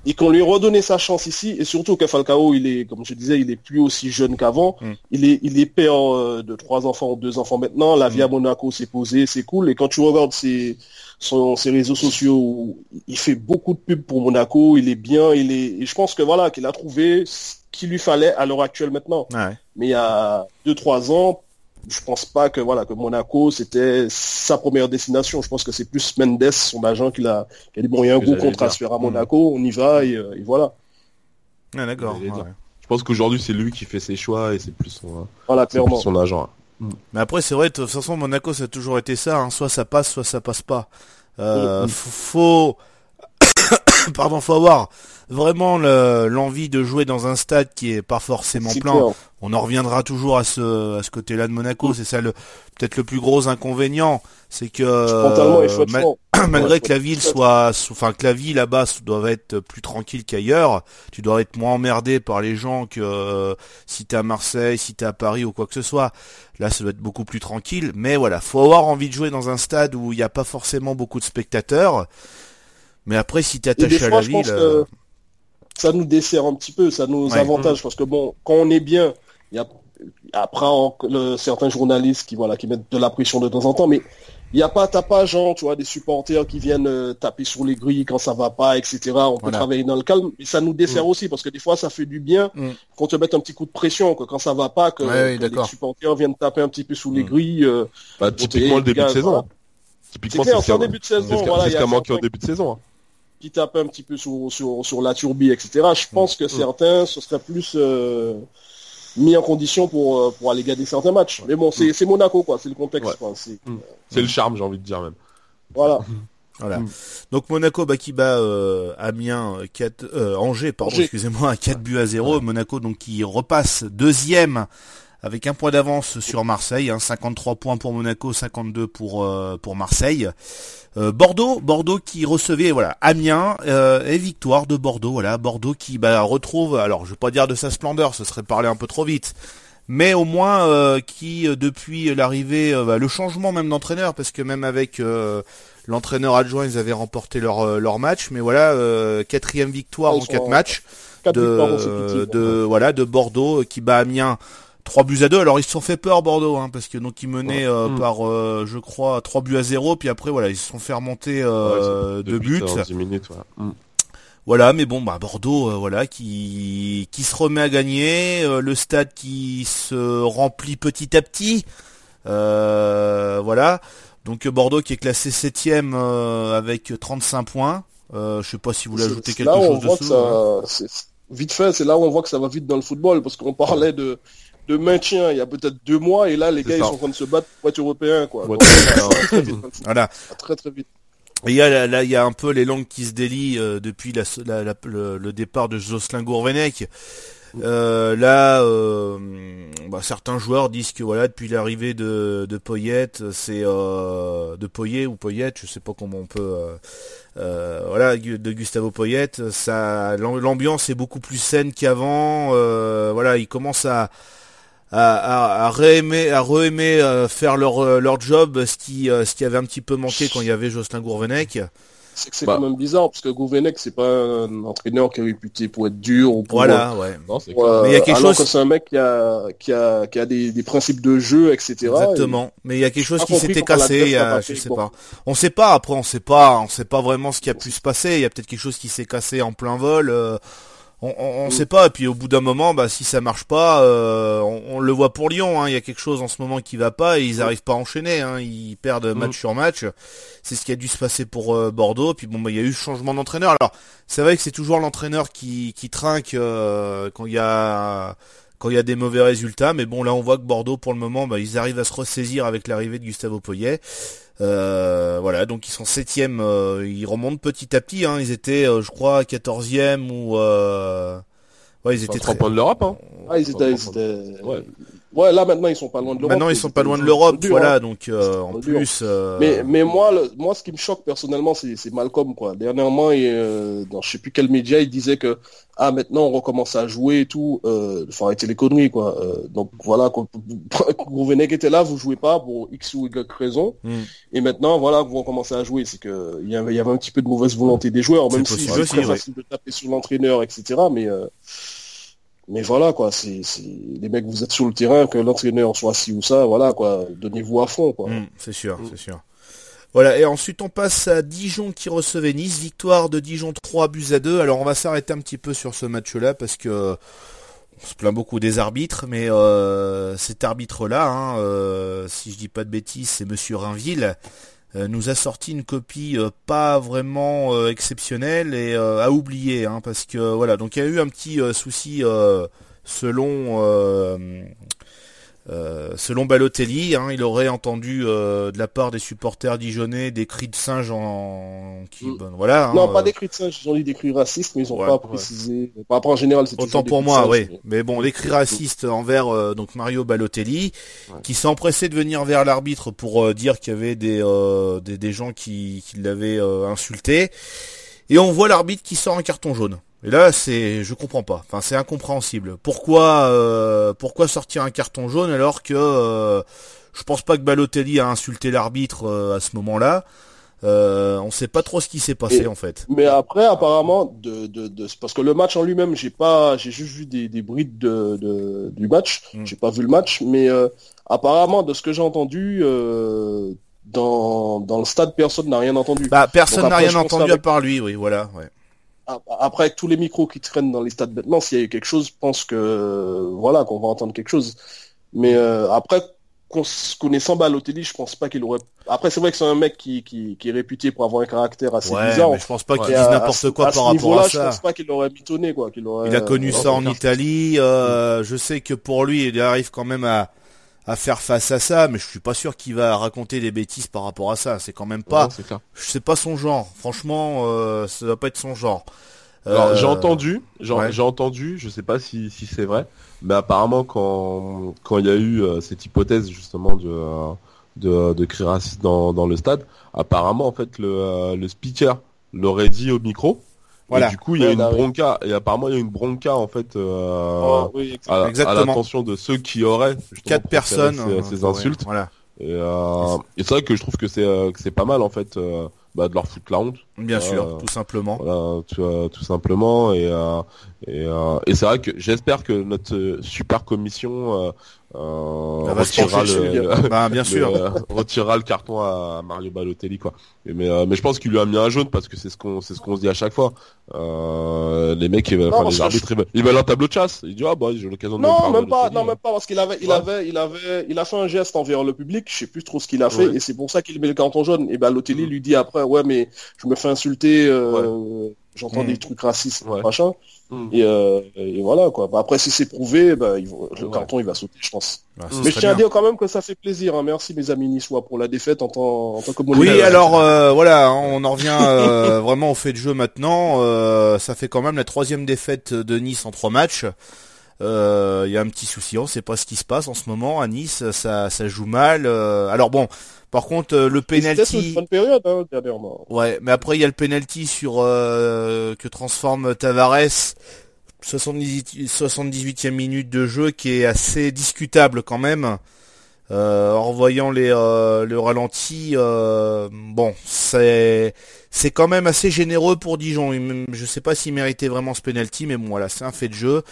S7: et qu'on lui redonné sa chance ici et surtout que Falcao il est comme je disais il est plus aussi jeune qu'avant. Mm. il est il est père euh, de trois enfants deux enfants maintenant. La vie à mm. Monaco s'est posée c'est cool. Et quand tu regardes ses son, ses réseaux sociaux il fait beaucoup de pubs pour Monaco. Il est bien il est et je pense que voilà qu'il a trouvé ce qu'il lui fallait à l'heure actuelle maintenant. Mais il y a deux trois ans je pense pas que voilà que Monaco c'était sa première destination. Je pense que c'est plus Mendes, son agent, qui a, qui a dit bon il y a un gros contrat à se faire à Monaco, on y va et, euh, voilà.
S5: Ah, d'accord.
S6: Je pense qu'aujourd'hui c'est lui qui fait ses choix et c'est plus son,
S7: voilà,
S6: son agent.
S5: Mais après c'est vrai de toute façon Monaco ça a toujours été ça, hein. soit ça passe, soit ça passe pas. Euh, mm. Faut pardon faut avoir vraiment l'envie de jouer dans un stade qui est pas forcément plein. On en reviendra toujours à ce, à ce côté-là de Monaco. Mm. C'est ça le peut-être le plus gros inconvénient, c'est que euh, malgré que la ville soit, enfin que la vie là-bas doit être plus tranquille qu'ailleurs, tu dois être moins emmerdé par les gens que euh, si t'es à Marseille, si t'es à Paris ou quoi que ce soit. Là, ça doit être beaucoup plus tranquille. Mais voilà, faut avoir envie de jouer dans un stade où il n'y a pas forcément beaucoup de spectateurs. Mais après, si t'es attaché à la ville
S7: ça nous dessert un petit peu, ça nous avantage parce que bon, quand on est bien, il y a après certains journalistes qui voilà qui mettent de la pression de temps en temps, mais il n'y a pas t'as pas genre tu vois des supporters qui viennent euh, taper sur les grilles quand ça va pas, etc. On peut travailler dans le calme, mais ça nous dessert mm. aussi parce que des fois ça fait du bien mm. qu'on te mette un petit coup de pression que quand ça va pas que, les supporters viennent taper un petit peu sous les mm. grilles. Euh,
S6: bah, typiquement le début de saison. Typiquement
S7: c'est début de saison.
S6: C'est ce qui a manqué au début de saison. Hein
S7: qui tape un petit peu sur, sur, sur la turbie, etc. Je pense que mm. certains ce serait plus euh, mis en condition pour, euh, pour aller gagner certains matchs. Mais bon, c'est mm. Monaco, quoi. C'est le contexte.
S6: Mm. C'est le charme, j'ai envie de dire même.
S7: Voilà.
S5: Voilà. Donc Monaco bah, qui bat euh, Amiens 4 Angers pardon excusez-moi à 4 buts à 0 Monaco donc qui repasse deuxième avec un point d'avance sur Marseille, hein, 53 points pour Monaco, 52 pour pour Marseille. Euh, Bordeaux, Bordeaux qui recevait voilà Amiens euh, et victoire de Bordeaux, voilà. Bordeaux qui bah, retrouve, alors je vais pas dire de sa splendeur, ce serait parler un peu trop vite, mais au moins euh, qui depuis l'arrivée, bah, le changement même d'entraîneur, parce que même avec l'entraîneur adjoint ils avaient remporté leur leur match, mais voilà quatrième victoire en quatre matchs de, de voilà de Bordeaux qui bat Amiens 3 buts à 2. Alors ils se sont fait peur Bordeaux, hein, parce que donc ils menaient euh, mm. par, euh, je crois, 3 buts à 0. Puis après voilà, ils se sont fait remonter euh, deux buts.
S6: Mm.
S5: Voilà, mais bon, bah Bordeaux, voilà, qui qui se remet à gagner, le stade qui se remplit petit à petit, voilà. Donc Bordeaux qui est classé septième avec 35 points. je sais pas si vous voulez ajouter quelque chose dessus.
S7: Hein. vite fait, c'est là où on voit que ça va vite dans le football, parce qu'on parlait de de maintien il y a peut-être deux mois et là les gars ils sont en train de se battre pour être européens quoi.
S5: voilà.
S7: Très très vite.
S5: il y a là, il y a un peu les langues qui se délient euh, depuis la, le, départ de Jocelyn Gourvenec. Euh, là, euh, bah, certains joueurs disent que voilà depuis l'arrivée de, de Poyette, c'est de Poyet ou Poyette, je sais pas comment on peut, voilà, de Gustavo Poyette, ça, l'ambiance est beaucoup plus saine qu'avant. voilà, il commence à à, à, réaimer, à re-aimer euh, faire leur, euh, leur job, ce qui, euh, ce qui avait un petit peu manqué quand il y avait Jocelyn Gourvenec.
S7: c'est que c'est
S6: Bah.
S7: quand même bizarre parce que Gouvenek c'est pas un entraîneur qui est réputé pour être dur ou pour
S5: Voilà, ouais.
S6: Non, c'est
S7: pour,
S6: clair.
S7: euh,
S5: Mais il y a quelque
S7: alors
S5: chose-
S7: que c'est un mec qui a qui a qui a des, des principes de jeu etc.
S5: Exactement. Mais il y a quelque chose qui s'était cassé, a- je
S7: fait,
S5: sais
S7: quoi.
S5: pas. On sait pas, après on sait pas, on sait pas vraiment ce qui a pu se passer, il y a peut-être quelque chose qui s'est cassé en plein vol. on, on, on
S7: Mm.
S5: sait pas, et puis au bout d'un moment, bah si ça marche pas, euh, on, on le voit pour Lyon, hein, il y a quelque chose en ce moment qui va pas et ils arrivent pas à enchaîner, hein, ils perdent match sur match. C'est ce qui a dû se passer pour euh, Bordeaux. Puis bon, bah il y a eu changement d'entraîneur. Alors c'est vrai que c'est toujours l'entraîneur qui qui trinque euh, quand il y a quand il y a des mauvais résultats, mais bon là on voit que Bordeaux pour le moment, bah, ils arrivent à se ressaisir avec l'arrivée de Gustavo Poyet. Euh, voilà, donc ils sont septième, euh, ils remontent petit à petit. Hein, ils étaient, euh, je crois, quatorzième ou euh... ouais, ils étaient
S6: trois
S5: très...
S6: points de l'Europe, hein.
S7: Ah, ils étaient, ils étaient-
S6: Ouais.
S7: Ouais, là maintenant ils sont pas loin de l'Europe.
S5: Maintenant ils sont pas loin de l'Europe, voilà.
S7: hein.
S5: Donc euh, en plus, euh,
S7: Mais, mais moi, le- moi, ce qui me choque personnellement, c'est c'est Malcolm, quoi. Dernièrement, il, euh, dans je sais plus quel média, il disait que ah maintenant on recommence à jouer et tout. Euh, faut arrêter les conneries, quoi. Euh, donc voilà, quand Gouvenek était là, vous jouez pas pour x ou y raison.
S5: Mm.
S7: Et maintenant, voilà, vous recommencez à jouer. C'est que il y avait, il y avait un petit peu de mauvaise volonté des joueurs, même si c'est
S5: ouais.
S7: facile de taper sur l'entraîneur, etc. Mais euh, mais voilà, quoi. C'est les mecs, vous êtes sur le terrain, que l'entraîneur soit ci ou ça, voilà, quoi. Donnez-vous à fond, quoi.
S5: Mm, c'est sûr, c'est sûr. Voilà, et ensuite on passe à Dijon qui recevait Nice, victoire de Dijon 3 buts à 2. Alors on va s'arrêter un petit peu sur ce match-là parce que on se plaint beaucoup des arbitres, mais euh, cet arbitre-là, hein, euh, si je dis pas de bêtises, c'est Monsieur Rainville, nous a sorti une copie euh, pas vraiment euh, exceptionnelle et euh, à oublier, hein, parce que voilà, donc il y a eu un petit euh, souci euh, selon euh, selon Balotelli, hein, il aurait entendu euh, de la part des supporters dijonnais des cris de singe en qui,
S7: Mm.
S5: bon, voilà. hein,
S7: Non, pas
S5: euh,
S7: des cris de singe, ils ont dit des cris racistes, mais ils ont
S5: Ouais,
S7: pas
S5: ouais.
S7: précisé. Par rapport en général, c'est
S5: Autant
S7: des
S5: pour moi, oui.
S7: mais-
S5: Mais bon, les cris racistes envers donc Mario Balotelli,
S7: Ouais.
S5: qui s'est empressé de venir vers l'arbitre pour dire qu'il y avait des, des des gens qui, qui l'avaient insulté. Et on voit l'arbitre qui sort un carton jaune. Et là, c'est, je comprends pas. Enfin, c'est incompréhensible. Pourquoi, euh, pourquoi sortir un carton jaune alors que euh, je pense pas que Balotelli a insulté l'arbitre euh, à ce moment-là. Euh, on sait pas trop ce qui s'est passé
S7: Et-
S5: en fait.
S7: Mais après, apparemment, de, de, de, parce que le match en lui-même, j'ai pas, j'ai juste vu des, des brides de, de, du match.
S5: Mm.
S7: J'ai pas vu le match, mais euh, apparemment, de ce que j'ai entendu, euh, dans, dans le stade, personne n'a rien entendu.
S5: Bah, personne n'a rien entendu à part lui, oui, voilà. Ouais.
S7: Après, avec tous les micros qui traînent dans les stades maintenant, s'il y a eu quelque chose, je pense que voilà, qu'on va entendre quelque chose. Mais euh, après, connaissant Balotelli, je pense pas qu'il aurait. Après, c'est vrai que c'est un mec qui, qui, qui est réputé pour avoir un caractère assez
S5: Ouais,
S7: bizarre.
S5: mais je pense pas qu'il dise n'importe quoi
S7: à
S5: par rapport à
S7: Je
S5: ça.
S7: pense pas qu'il aurait mitonné, quoi. Qu'il aurait,
S5: Il a connu
S7: euh,
S5: ça en Italie. euh, je sais que pour lui, il arrive quand même à, à faire face à ça, mais je suis pas sûr qu'il va raconter des bêtises par rapport à ça. C'est quand même pas,
S6: Ouais, c'est clair.
S5: je sais pas son genre. Franchement, euh, ça doit pas être son genre.
S6: Alors
S5: Euh,
S6: j'ai entendu, j'ai
S5: ouais.
S6: entendu, je sais pas si, si c'est vrai, mais apparemment quand quand il y a eu euh, cette hypothèse justement de de, dans, dans le stade, apparemment en fait le, le speaker l'aurait dit au micro.
S5: Voilà.
S6: Et du coup il y a
S7: Ouais,
S6: une
S7: oui.
S6: bronca et apparemment il y a une bronca en fait euh,
S7: Ouais, oui, exactement.
S6: à, l'attention de ceux qui auraient
S5: Quatre personnes.
S6: ces,
S5: euh,
S6: ces
S5: ouais,
S6: insultes.
S5: Voilà.
S6: Et, euh, et c'est vrai que je trouve que c'est euh, que c'est pas mal en fait euh, bah, de leur foutre la honte.
S5: Bien
S6: Euh,
S5: sûr, tout simplement.
S6: Voilà, tout, euh, tout simplement. Et, euh, et, euh, et c'est vrai que j'espère que notre super commission euh, retirera, le,
S5: Bah, bien sûr.
S6: euh, retirera le carton à Mario Balotelli quoi. Et mais euh, mais je pense qu'il lui a mis un jaune parce que c'est ce qu'on c'est ce qu'on se dit à chaque fois. Euh, les mecs, ils veulent,
S7: Non,
S6: enfin, les arbitres, ils veulent, ils veulent un tableau de chasse. Ils disent ah bah j'ai l'occasion de
S7: Non, même pas,
S6: Balotelli.
S7: non, même pas, parce qu'il avait, il
S6: Ouais.
S7: avait, il avait, il a fait un geste envers le public, je sais plus trop ce qu'il a fait,
S6: Ouais.
S7: et c'est pour ça qu'il met le carton jaune. Et Lotelli
S6: Mm.
S7: lui dit après, ouais, mais je me fais insulter, euh, j'entends
S5: Mm.
S7: des trucs racistes,
S6: Ouais.
S7: machin.
S6: Mm.
S7: Et, euh, et voilà, quoi. Bah, après, si c'est prouvé, bah, le
S6: Ouais.
S7: carton, il va sauter, je pense.
S5: Bah,
S7: Mais je tiens à dire quand même que ça fait plaisir, hein. Merci, mes amis niçois, pour la défaite en tant, en tant que
S5: Oui, alors euh, voilà, on en revient euh, vraiment au fait de jeu maintenant. Euh, ça fait quand même la troisième défaite de Nice en trois matchs. Il y a un petit souci, on sait pas ce qui se passe en ce moment à Nice, ça, ça joue mal. alors bon, par contre euh, le
S7: une
S5: penalty,
S7: bonne période, hein, dernièrement.
S5: ouais, mais après il y a le penalty sur euh, que transforme Tavares. 78, 78e minute de jeu qui est assez discutable quand même. Euh, en voyant les, euh, le ralenti, euh, bon, c'est c'est quand même assez généreux pour Dijon. Je sais pas s'il méritait vraiment ce penalty, mais bon, voilà, c'est un fait de jeu.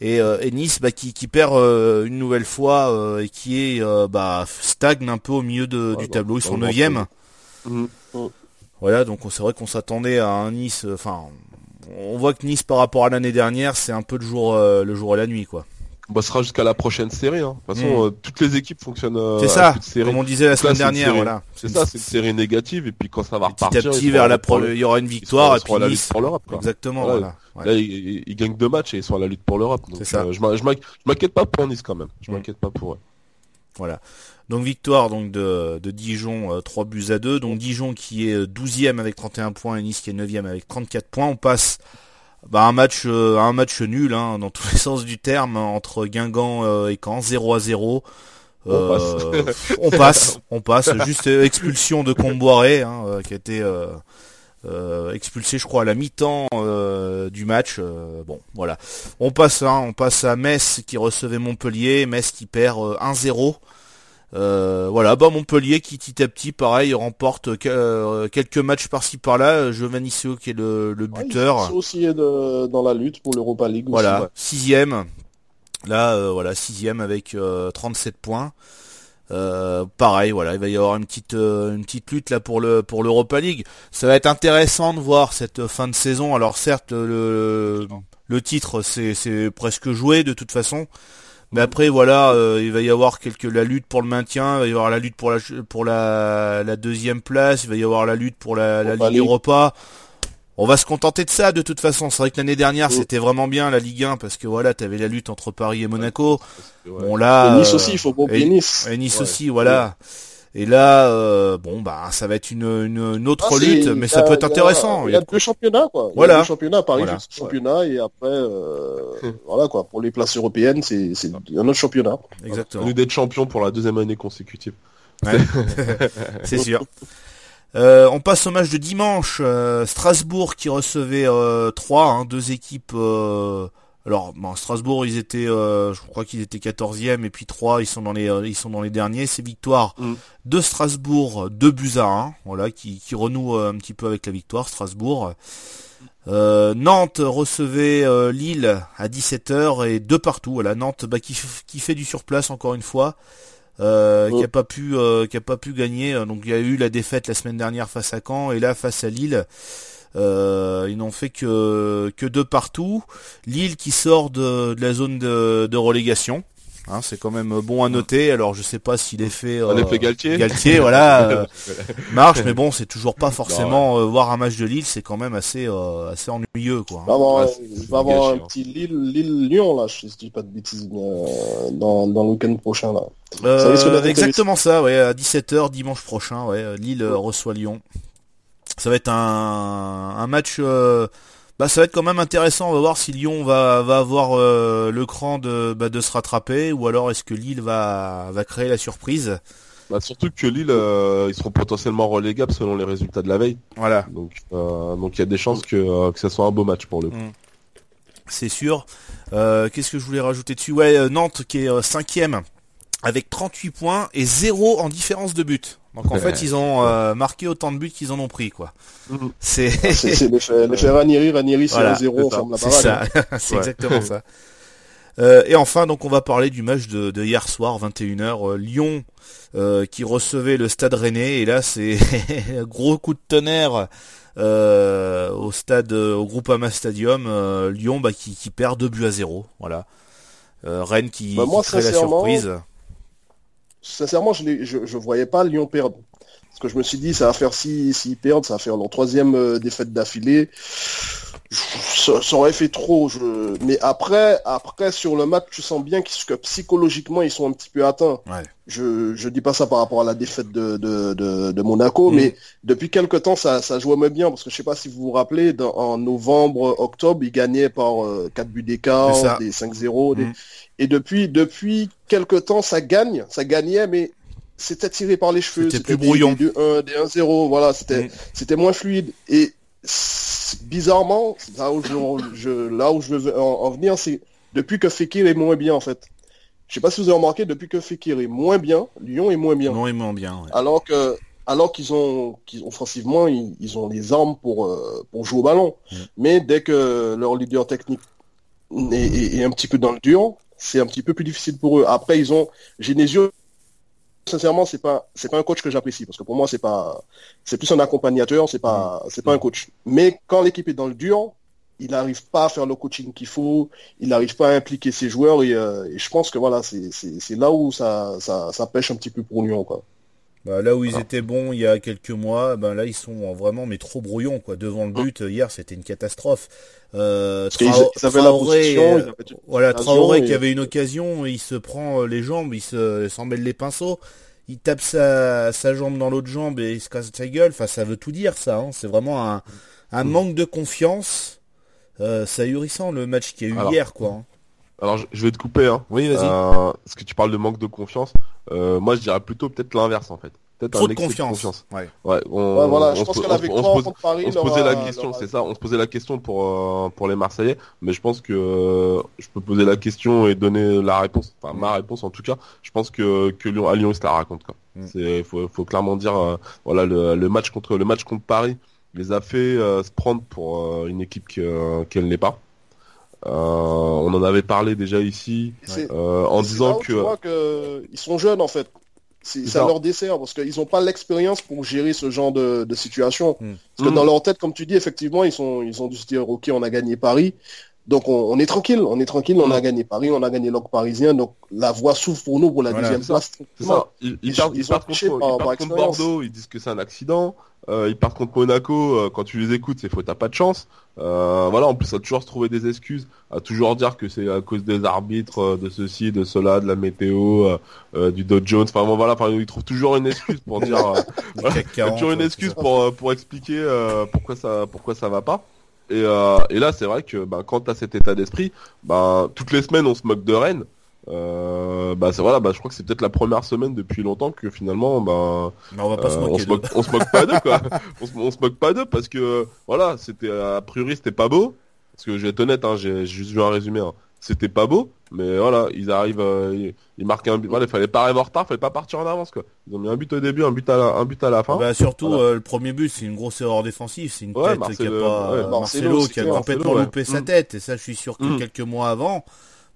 S5: Et, euh, et Nice, bah, qui, qui perd euh, une nouvelle fois euh, et qui est bah, stagne un peu au milieu de-
S6: Ouais,
S5: du tableau. Ils sont
S6: le
S5: neuvième.
S6: Mhm.
S5: Voilà, donc on- c'est vrai qu'on s'attendait à un Nice. Enfin, on voit que Nice par rapport à l'année dernière, c'est un peu le jour, euh, le jour et la nuit, quoi.
S6: Ce sera jusqu'à la prochaine série. Hein. De toute façon,
S5: Mm.
S6: euh, toutes les équipes fonctionnent. euh,
S5: c'est ça,
S6: série.
S5: comme on disait la
S6: là,
S5: semaine dernière,
S6: série-
S5: voilà.
S6: C'est ça, c'est une série négative. Et puis quand ça va repartir,
S5: à petit,
S6: ils
S5: vers la pro, il y aura une victoire et puis
S6: à la lutte
S5: Nice.
S6: pour l'Europe.
S5: Exactement,
S6: Voilà.
S5: voilà. Ouais.
S6: Là, ils, ils gagnent deux matchs et ils sont à la lutte pour l'Europe. Donc,
S5: C'est ça.
S6: euh, je m'in- je m'inqui- je m'inquiète pas pour Nice quand même. Je
S5: Mm.
S6: m'inquiète pas pour eux.
S5: Voilà. Donc victoire donc de, de Dijon, euh, 3 buts à 2. Donc Dijon qui est euh, 12e avec 31 points et Nice qui est 9e avec 34 points. On passe bah, un match euh, un match nul hein, dans tous les sens du terme entre Guingamp euh, et Caen, 0 à 0.
S6: On
S5: Euh, on passe, on passe. Juste expulsion de Comboiré hein, qui a été expulsé, je crois, à la mi-temps du match. Bon, voilà. On passe, hein, on passe à Metz qui recevait Montpellier, Metz qui perd euh, 1-0. Euh, voilà, bah Montpellier qui petit à petit, pareil, remporte que- euh, quelques matchs par-ci par-là. Giovanni Seo qui est le, buteur.
S7: aussi de- dans la lutte pour l'Europa League. aussi,
S5: Voilà,
S7: ouais.
S5: sixième. Là, euh, voilà, sixième avec euh, 37 points. Euh, pareil, voilà, il va y avoir une petite euh, une petite lutte là pour le pour l'Europa League. Ça va être intéressant de voir cette fin de saison. Alors certes, le le titre c'est c'est presque joué de toute façon. Mais après voilà, euh, il va y avoir quelques la lutte pour le maintien, il va y avoir la lutte pour la pour la, la deuxième place, il va y avoir la lutte pour la, la Ligue. Europa. On va se contenter de ça de toute façon. C'est vrai que l'année dernière
S7: Mm.
S5: c'était vraiment bien la Ligue 1 parce que voilà, t'avais la lutte entre Paris et Monaco.
S6: Ouais.
S5: Bon là,
S7: Et Nice
S5: euh,
S7: aussi, il faut pas oublier
S5: et-
S7: Nice.
S5: et Nice
S6: Ouais.
S5: aussi, voilà. Et là, euh, bon bah ça va être une, une, une autre
S7: Ah,
S5: lutte, mais ça
S7: a-
S5: peut être
S7: il y a-
S5: intéressant.
S7: Il y a deux championnats, quoi. Il y a
S5: Voilà.
S7: deux championnats, Paris
S5: Voilà.
S7: championnat et après, euh, voilà quoi, pour les places européennes, c'est c'est un autre championnat.
S5: Exactement.
S6: Nous d'être champions pour la deuxième année consécutive.
S5: Ouais. c'est sûr. Euh, on passe au match de dimanche. euh, Strasbourg qui recevait euh, 3, hein, deux équipes. Alors, bon, Strasbourg, ils étaient, euh, je crois qu'ils étaient 14e et puis 3, ils sont dans les, euh, ils sont dans les derniers. C'est victoire
S6: Mm.
S5: de Strasbourg, 2 buts à 1, voilà, qui, qui renoue euh, un petit peu avec la victoire. Strasbourg. Euh, Nantes recevait Lille à 17h et deux partout. Voilà, Nantes bah, qui, fait du surplace encore une fois. Euh, qui
S7: Ouais.
S5: a pas pu qui a pas pu gagner donc il y a eu la défaite la semaine dernière face à Caen et là face à Lille euh, ils n'ont fait que que deux partout Lille qui sort de, de la zone de, de relégation hein, c'est quand même bon à noter alors je sais pas si l'effet
S6: Un
S5: euh,
S6: Galtier.
S5: Galtier voilà euh, marche mais bon c'est toujours pas forcément euh, voir un match de Lille c'est quand même assez euh, assez ennuyeux quoi
S7: Il va y avoir,
S6: Ouais,
S7: il
S6: c'est-
S7: va avoir un
S6: hein.
S7: petit Lille, Lille-Lyon, là, je ne dis pas de bêtises, euh, dans, dans le week-end prochain, là.
S5: Euh,
S7: Ça
S5: exactement ça, ouais, à 17h dimanche prochain, ouais, Lille reçoit Lyon. Ça va être un, un match, euh, bah ça va être quand même intéressant. On va voir si Lyon va, va avoir euh, le cran de, bah, de se rattraper ou alors est-ce que Lille va, va créer la surprise.
S6: Bah, surtout que Lille, euh, ils seront potentiellement relégables selon les résultats de la veille.
S5: Voilà,
S6: Donc, donc il y a des chances que, que ça soit un beau match pour le coup.
S5: c'est sûr. Qu'est-ce que je voulais rajouter dessus? Ouais, Nantes qui est cinquième avec 38 points et 0 en différence de but. Donc en
S6: Ouais.
S5: fait, ils ont euh, marqué autant de buts qu'ils en ont pris, quoi.
S6: Mhm.
S5: C'est
S7: C'est c'est l'effet Ranieri, Ranieri, c'est
S5: Voilà,
S7: un 0
S6: c'est
S7: on
S6: ça.
S7: ferme la
S5: C'est
S7: parade.
S5: ça, c'est
S6: Ouais.
S5: exactement ça. Euh, et enfin, donc on va parler du match de, de hier soir, 21h, euh, Lyon euh, qui recevait le Stade Rennais. Et là, c'est un gros coup de tonnerre euh, au stade, au Groupama Stadium. euh, Lyon bah, qui, qui perd 2 buts à 0. Voilà. Euh, Rennes qui,
S7: Bah, moi,
S5: qui crée la surprise.
S7: Sincèrement, je, je voyais pas Lyon perdre. Parce que je me suis dit, ça va faire si s'ils perdent, ça va faire leur troisième euh, défaite d'affilée. Ça, ça aurait fait trop. Je... Mais après, après sur le match, tu sens bien que psychologiquement, ils sont un petit peu atteints.
S5: Ouais.
S7: Je, je dis pas ça par rapport à la défaite de, de, de, de Monaco,
S5: Mhm.
S7: mais depuis quelque temps, ça, ça jouait même bien. Parce que je sais pas si vous vous rappelez, dans- en novembre, octobre, ils gagnaient par euh, 4 buts d'écart, des 5-0. des-
S5: Mhm.
S7: Et depuis, depuis quelque temps, ça gagne, ça gagnait, mais c'était tiré par les cheveux.
S5: C'était plus brouillon.
S7: Des 1, des 1-0, voilà, c'était,
S5: Mhm.
S7: c'était moins fluide. Et bizarrement, là où je, je- là où je veux en, en venir, c'est depuis que Fekir est moins bien, en fait. je sais pas si vous avez remarqué, depuis que Fekir est moins bien, Lyon est moins bien.
S5: Non, et moins bien. ouais.
S7: Alors que, alors qu'ils ont, qu'ils offensivement, ils, ils ont les armes pour euh, pour jouer au ballon. Mais dès que leur leader technique est, est- est un petit peu dans le dur, c'est un petit peu plus difficile pour eux. Après, ils ont Genesio. Sincèrement, c'est pas c'est pas un coach que j'apprécie parce que pour moi c'est pas c'est plus un accompagnateur, c'est pas c'est pas un coach. Mais quand l'équipe est dans le dur, il n'arrive pas à faire le coaching qu'il faut, il n'arrive pas à impliquer ses joueurs et, euh, et je pense que voilà c'est là où ça, ça ça pêche un petit peu pour Lyon quoi.
S5: Bah, là où ils étaient bons il y a quelques mois, ben là ils sont vraiment mais trop brouillons quoi. Devant le but hier c'était une catastrophe. Euh,
S7: ils avaient la
S5: Traoré,
S7: position,
S5: euh,
S7: ils
S5: voilà Traoré
S7: et-
S5: qui avait une occasion, il se prend euh, les jambes, il se s'en mêle les pinceaux, il tape sa, sa jambe dans l'autre jambe et il se casse sa gueule. Enfin ça veut tout dire ça. hein. C'est vraiment un, un
S6: Mm.
S5: manque de confiance. Euh, c'est ahurissant le match qu'il y a eu
S6: Alors,
S5: hier quoi. hein.
S6: Alors je, je vais te couper, hein.
S5: Oui vas-y.
S6: Euh, parce que tu parles de manque de confiance. Euh, moi, je dirais plutôt peut-être l'inverse en fait. Peut-être
S5: Trop
S6: un
S5: de
S6: excès
S5: confiance. Ouais.
S6: Ouais, on,
S7: Ouais, voilà, je
S6: on
S7: pense
S6: se-
S7: que la
S6: on se- on se
S7: victoire
S6: pose-
S7: contre Paris
S6: on se
S7: leur
S6: posait
S7: a-
S6: la question,
S7: a-
S6: c'est ça. On se posait la question pour euh, pour les Marseillais, mais je pense que euh, je peux poser la question et donner la réponse. Enfin, ma réponse en tout cas. Je pense que que Lyon à Lyon, ils se la racontent quoi.
S5: Mm.
S6: C'est faut faut clairement dire euh, voilà le, le match contre le match contre Paris les a fait euh, se prendre pour euh, une équipe que- qu'elle n'est pas. Euh, on en avait parlé déjà ici euh, en disant que
S7: tu vois que ils sont jeunes en fait. C'est
S6: C'est
S7: ça
S6: ça.
S7: leur dessert parce qu'ils n'ont pas l'expérience pour gérer ce genre de, de situation.
S5: Mm.
S7: Parce que dans leur tête, comme tu dis, effectivement, ils sont ils ont dû se dire ok, on a gagné Paris, donc on, on est tranquille, on est tranquille, on a gagné Paris, on a gagné l'Oc parisien, donc la voie s'ouvre pour nous pour la
S5: Voilà,
S7: deuxième place.
S6: C'est ça. Ils, ils
S7: Ils-
S6: partent,
S7: ils
S6: contre,
S7: par-
S6: ils
S7: par
S6: partent contre
S7: expérience.
S6: Bordeaux, ils disent que c'est un accident. Euh, ils partent contre Monaco, euh, quand tu les écoutes, c'est faut t'as pas de chance. Euh, voilà, en plus, à toujours se trouver des excuses, à toujours dire que c'est à cause des arbitres, euh, de ceci, de cela, de la météo, euh, euh, du Dow Jones. Enfin bon, voilà, enfin ils trouvent toujours une excuse pour dire. euh,
S5: Le
S6: voilà,
S5: CAC
S6: il y a
S5: 40,
S6: toujours une excuse pour pour expliquer euh, pourquoi ça pourquoi ça va pas. Et, euh, et là, c'est vrai que ben, quand t'as cet état d'esprit, ben, toutes les semaines on se moque de Rennes. Euh, bah c'est voilà, bah je crois que c'est peut-être la première semaine depuis longtemps que finalement,
S5: Mais on va pas se
S6: euh, on, se moque, on se moque pas d'eux quoi. on, se, on se moque pas d'eux parce que voilà, c'était a priori c'était pas beau. Parce que je vais être honnête, hein, j'ai j'ai juste vu un résumé. hein. C'était pas beau, mais voilà, ils arrivent, euh, ils, ils marquent un but. Voilà, il fallait pas arriver en retard, fallait pas partir en avance quoi. Ils ont mis un but au début, un but à la, un but à la fin.
S5: Bah, surtout
S6: Voilà.
S5: euh, le premier but, c'est une grosse erreur défensive, c'est une
S6: Ouais,
S5: tête qui a pas
S6: ouais,
S7: Marcelo,
S5: qui a complètement
S6: ouais.
S5: loupé sa
S6: Mm.
S5: tête et ça je suis sûr que
S6: Mm.
S5: quelques mois avant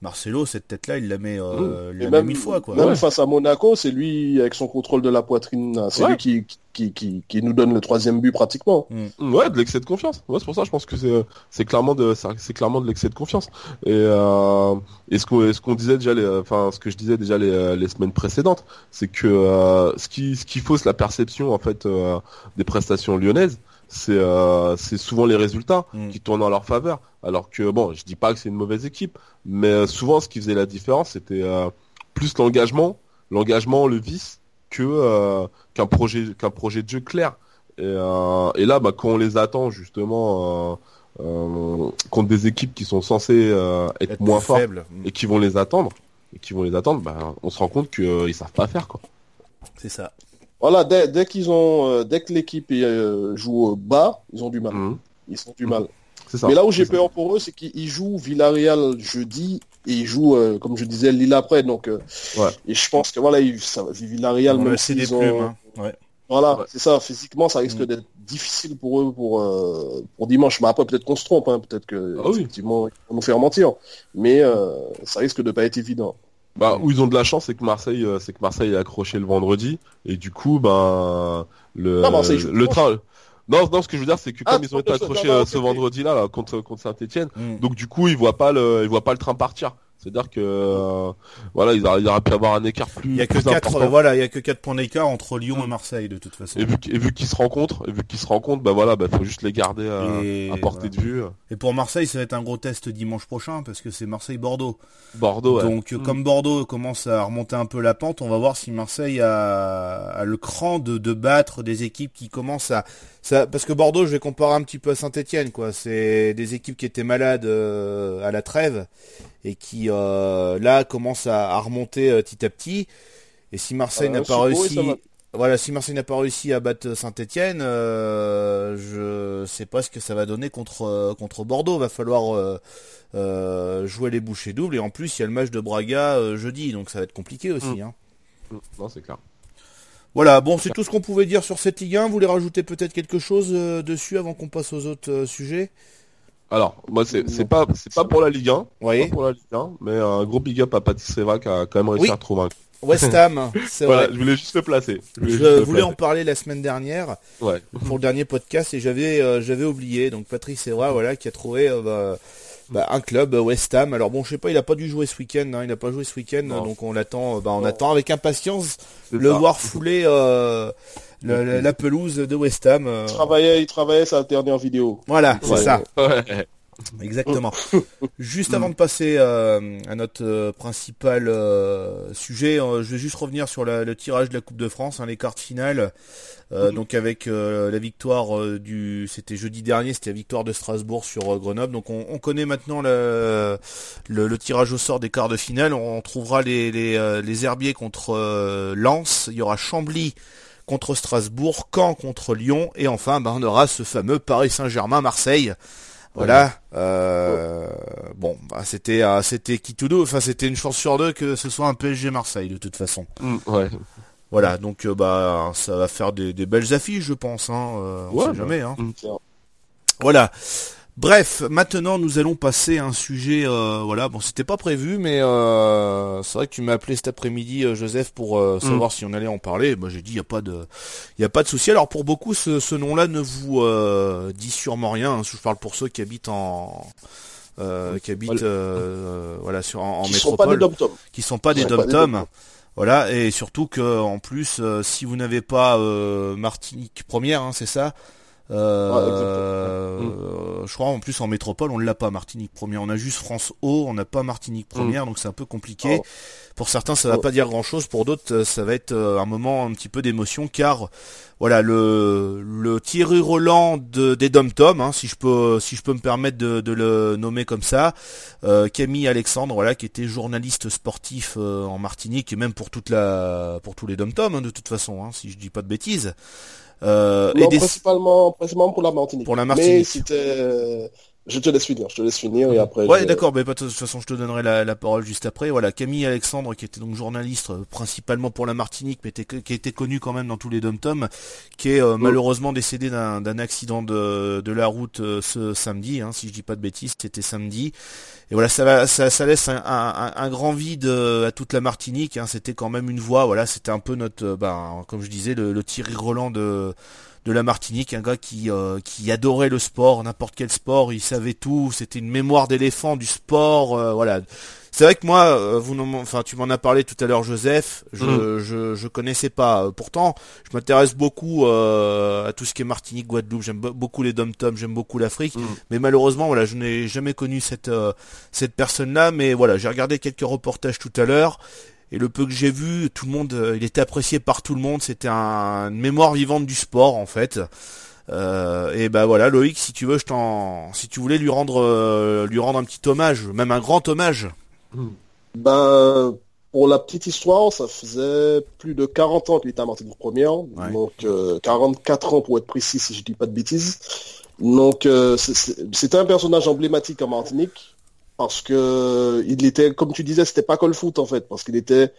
S5: Marcelo cette tête là il la met euh, il la met
S7: même,
S5: mille fois quoi.
S7: même
S6: Ouais.
S7: face à Monaco, c'est lui avec son contrôle de la poitrine, là, c'est
S6: Ouais.
S7: lui qui, qui, qui, qui nous donne le troisième but pratiquement.
S6: Ouais, de l'excès de confiance. Ouais, c'est pour ça, je pense que c'est c'est clairement de c'est c'est clairement de l'excès de confiance. Et euh, et ce qu'on et ce qu'on disait déjà, les, enfin ce que je disais déjà les, les semaines précédentes, c'est que euh, ce qui ce qui fausse la perception en fait euh, des prestations lyonnaises, c'est euh, c'est souvent les résultats
S5: Mm.
S6: qui tournent en leur faveur. Alors que bon, je dis pas que c'est une mauvaise équipe, mais euh, souvent ce qui faisait la différence, c'était euh, plus l'engagement, l'engagement, le vice que euh, qu'un projet qu'un projet de jeu clair. Et, euh, et là, bah, quand on les attend justement euh, euh, contre des équipes qui sont censées euh, être,
S5: Être
S6: moins fortes.
S5: Mm.
S6: et qui vont les attendre, et qui vont les attendre, bah, on se rend compte qu'ils savent pas faire quoi.
S5: C'est ça.
S7: Voilà, dès, dès qu'ils ont, euh, dès que l'équipe euh, joue au bas, ils ont du mal.
S6: Mhm.
S7: Ils ont du mal.
S6: C'est ça.
S7: Mais là où j'ai
S6: C'est
S7: peur pour eux, c'est qu'ils jouent Villarreal jeudi et ils jouent, euh, comme je disais, Lille après. Donc, euh,
S6: Ouais.
S7: et je pense que voilà, ils, ça, Villarreal, même
S5: laisser des
S7: s'ils ont,
S5: plumes. hein. Ouais.
S7: voilà,
S6: Ouais.
S7: c'est ça. Physiquement, ça risque
S5: Mm.
S7: d'être difficile pour eux pour euh, pour dimanche. Mais après, peut-être qu'on se trompe, hein, peut-être que
S6: Ah oui.
S7: effectivement, ils vont nous faire mentir. Mais euh, ça risque de pas être évident.
S6: Bah, où ils ont de la chance, c'est que Marseille, euh, c'est que Marseille est accroché le vendredi, et du coup, ben, le,
S7: Non,
S6: le train. Non, non, ce que je veux dire, c'est que
S7: Ah,
S6: comme ils ont été accrochés euh, ce vendredi-là, là, contre contre Saint-Étienne,
S5: Mm.
S6: donc du coup, ils voient pas le, ils voient pas le train partir. C'est-à-dire que, euh, voilà, ils auraient, pu avoir un écart plus.
S5: Il y a que
S6: plus
S5: 4
S6: important.
S5: voilà, il y a que 4 points d'écart entre Lyon et Marseille de toute façon.
S6: Et vu, qu'- et vu qu'ils se rencontrent, et vu qu'ils se rencontrent, bah voilà, bah faut juste les garder à,
S5: Et
S6: à portée de vue.
S5: Et pour Marseille, ça va être un gros test dimanche prochain parce que c'est Marseille-Bordeaux.
S6: Bordeaux.
S5: Donc euh,
S6: Mm.
S5: comme Bordeaux commence à remonter un peu la pente, on va voir si Marseille a, a le cran de, de battre des équipes qui commencent à ça parce que Bordeaux, je vais comparer un petit peu à Saint-Étienne quoi, c'est des équipes qui étaient malades euh, à la trêve et qui euh, là commencent à, à remonter euh, petit à petit. Et si Marseille n'a pas réussi voilà, si Marseille n'a pas réussi à battre Saint-Etienne, je sais pas ce que ça va donner contre contre Bordeaux. Va falloir jouer les bouchées doubles et en plus il y a le match de Braga jeudi, donc ça va être compliqué aussi.
S6: Mm.
S5: hein.
S6: Non, c'est clair.
S5: Voilà, bon, c'est tout ce qu'on pouvait dire sur cette Ligue 1. Vous voulez rajouter peut-être quelque chose euh, dessus avant qu'on passe aux autres euh, sujets?
S6: Alors, moi, c'est pas, c'est pas pour la Ligue 1.
S5: Oui.
S6: Pas pour la Ligue 1, mais un gros big up à Patrice Seva qui a quand même réussi
S5: Oui.
S6: à retrouver un.
S5: West Ham, c'est
S6: Voilà,
S5: vrai.
S6: je voulais juste le placer. voulais
S5: Je voulais en parler la semaine dernière
S6: Ouais.
S5: pour le dernier podcast et j'avais euh, j'avais oublié. Donc Patrice Evra, voilà, qui a trouvé euh, bah, bah, un club euh, West Ham. Alors bon, je sais pas, il a pas dû jouer ce week-end. hein, il a pas joué ce week-end, donc on l'attend. euh, Bah, on
S6: Non.
S5: attend avec impatience le voir fouler euh, le- le- la pelouse de West Ham. euh.
S7: Il travaillait, il travaillait sa dernière vidéo.
S5: Voilà, c'est
S6: Ouais.
S5: ça.
S6: Ouais.
S5: Exactement. Juste avant de passer euh, à notre euh, principal euh, sujet, je vais juste revenir sur la- le tirage de la Coupe de France, hein, les cartes finales. Euh,
S7: Mhm.
S5: Donc avec la victoire du, c'était jeudi dernier, c'était la victoire de Strasbourg sur Grenoble. Donc on, on connaît maintenant le, le, le tirage au sort des quarts de finale. On, trouvera les, les, les herbiers contre Lens. Il y aura Chambly contre Strasbourg, Caen contre Lyon, et enfin, ben, on aura ce fameux Paris Saint-Germain-Marseille. Voilà. Euh, Bon, bah, c'était, euh, c'était qui tout deux. Enfin, c'était une chance sur deux que ce soit un PSG Marseille de toute façon.
S6: Mm, ouais.
S5: Voilà. Donc, euh, bah, ça va faire des, des belles affiches, je pense. Hein. euh, on
S6: Ouais,
S5: sait
S6: bah.
S5: jamais. Hein.
S6: Mm.
S5: Voilà. Bref, maintenant nous allons passer à un sujet, euh, voilà, bon c'était pas prévu, mais euh, c'est vrai que tu m'as appelé cet après-midi, euh, Joseph, pour euh, savoir si on allait en parler. Moi j'ai dit il y a pas de, il y a pas de souci. Alors pour beaucoup, ce, ce nom-là ne vous euh, dit sûrement rien. hein. Je parle pour ceux qui habitent en, euh, qui habitent,
S6: Voilà.
S5: euh, voilà, sur en, en
S7: Qui
S5: métropole, qui sont pas des
S7: sont pas des
S5: dom-toms. Voilà, et surtout que en plus, euh, si vous n'avez pas euh, Martinique première, hein, c'est ça. Euh,
S6: Ouais,
S5: euh, je crois en plus en métropole on l'a pas Martinique première, on a juste France O, on n'a pas Martinique première, donc c'est un peu compliqué.
S7: Oh.
S5: Pour certains ça va
S7: Oh.
S5: pas dire grand chose, pour d'autres euh, ça va être un moment un petit peu d'émotion car voilà le le Thierry Roland de, des Dom Tom, hein, si je peux si je peux me permettre de, de le nommer comme ça, euh, Camille Alexandre voilà qui était journaliste sportif en Martinique et même pour toute la pour tous les Dom Tom hein, de toute façon hein, si je dis pas de bêtises. Euh,
S7: Non,
S5: et des-
S7: principalement, principalement pour la Martinique.
S5: Pour la Martinique.
S7: Mais c'était, je te laisse finir, je te laisse finir et après.
S5: Ouais,
S7: je-
S5: d'accord, mais de toute façon, je te donnerai la, la parole juste après. Voilà, Camille Alexandre, qui était donc journaliste euh, principalement pour la Martinique, mais était- qui était connu quand même dans tous les dom-toms, qui est euh, malheureusement décédé d'un accident de, de la route euh, ce samedi, hein, si je dis pas de bêtises, c'était samedi. Et voilà, ça, va, ça, ça laisse un, un- un grand vide à toute la Martinique. Hein, c'était quand même une voix, voilà, c'était un peu notre, ben, comme je disais, le, le Thierry Roland de de la Martinique, un gars qui euh, qui adorait le sport, n'importe quel sport, il savait tout, c'était une mémoire d'éléphant du sport, euh, voilà. C'est vrai que moi, euh, vous, enfin, tu m'en as parlé tout à l'heure, Joseph. Je,
S6: Mm.
S5: je, je connaissais pas. Pourtant, je m'intéresse beaucoup euh, à tout ce qui est Martinique, Guadeloupe. J'aime be- beaucoup les dom-toms, j'aime beaucoup l'Afrique.
S6: Mm.
S5: Mais malheureusement, voilà, je n'ai jamais connu cette euh, cette personne-là. Mais voilà, j'ai regardé quelques reportages tout à l'heure. Et le peu que j'ai vu, tout le monde, euh, il était apprécié par tout le monde. C'était un, une mémoire vivante du sport, en fait. Euh, et ben voilà, Loïc, si tu veux, je t'en, si tu voulais lui rendre, euh, lui rendre un petit hommage, même un grand hommage.
S7: Ben, pour la petite histoire, ça faisait plus de 40 ans qu'il était à Martinique Première, donc euh, 44 ans pour être précis si je dis pas de bêtises. Donc c'était un personnage emblématique en Martinique parce que il était, comme tu disais, c'était pas que le foot en fait, parce qu'il était,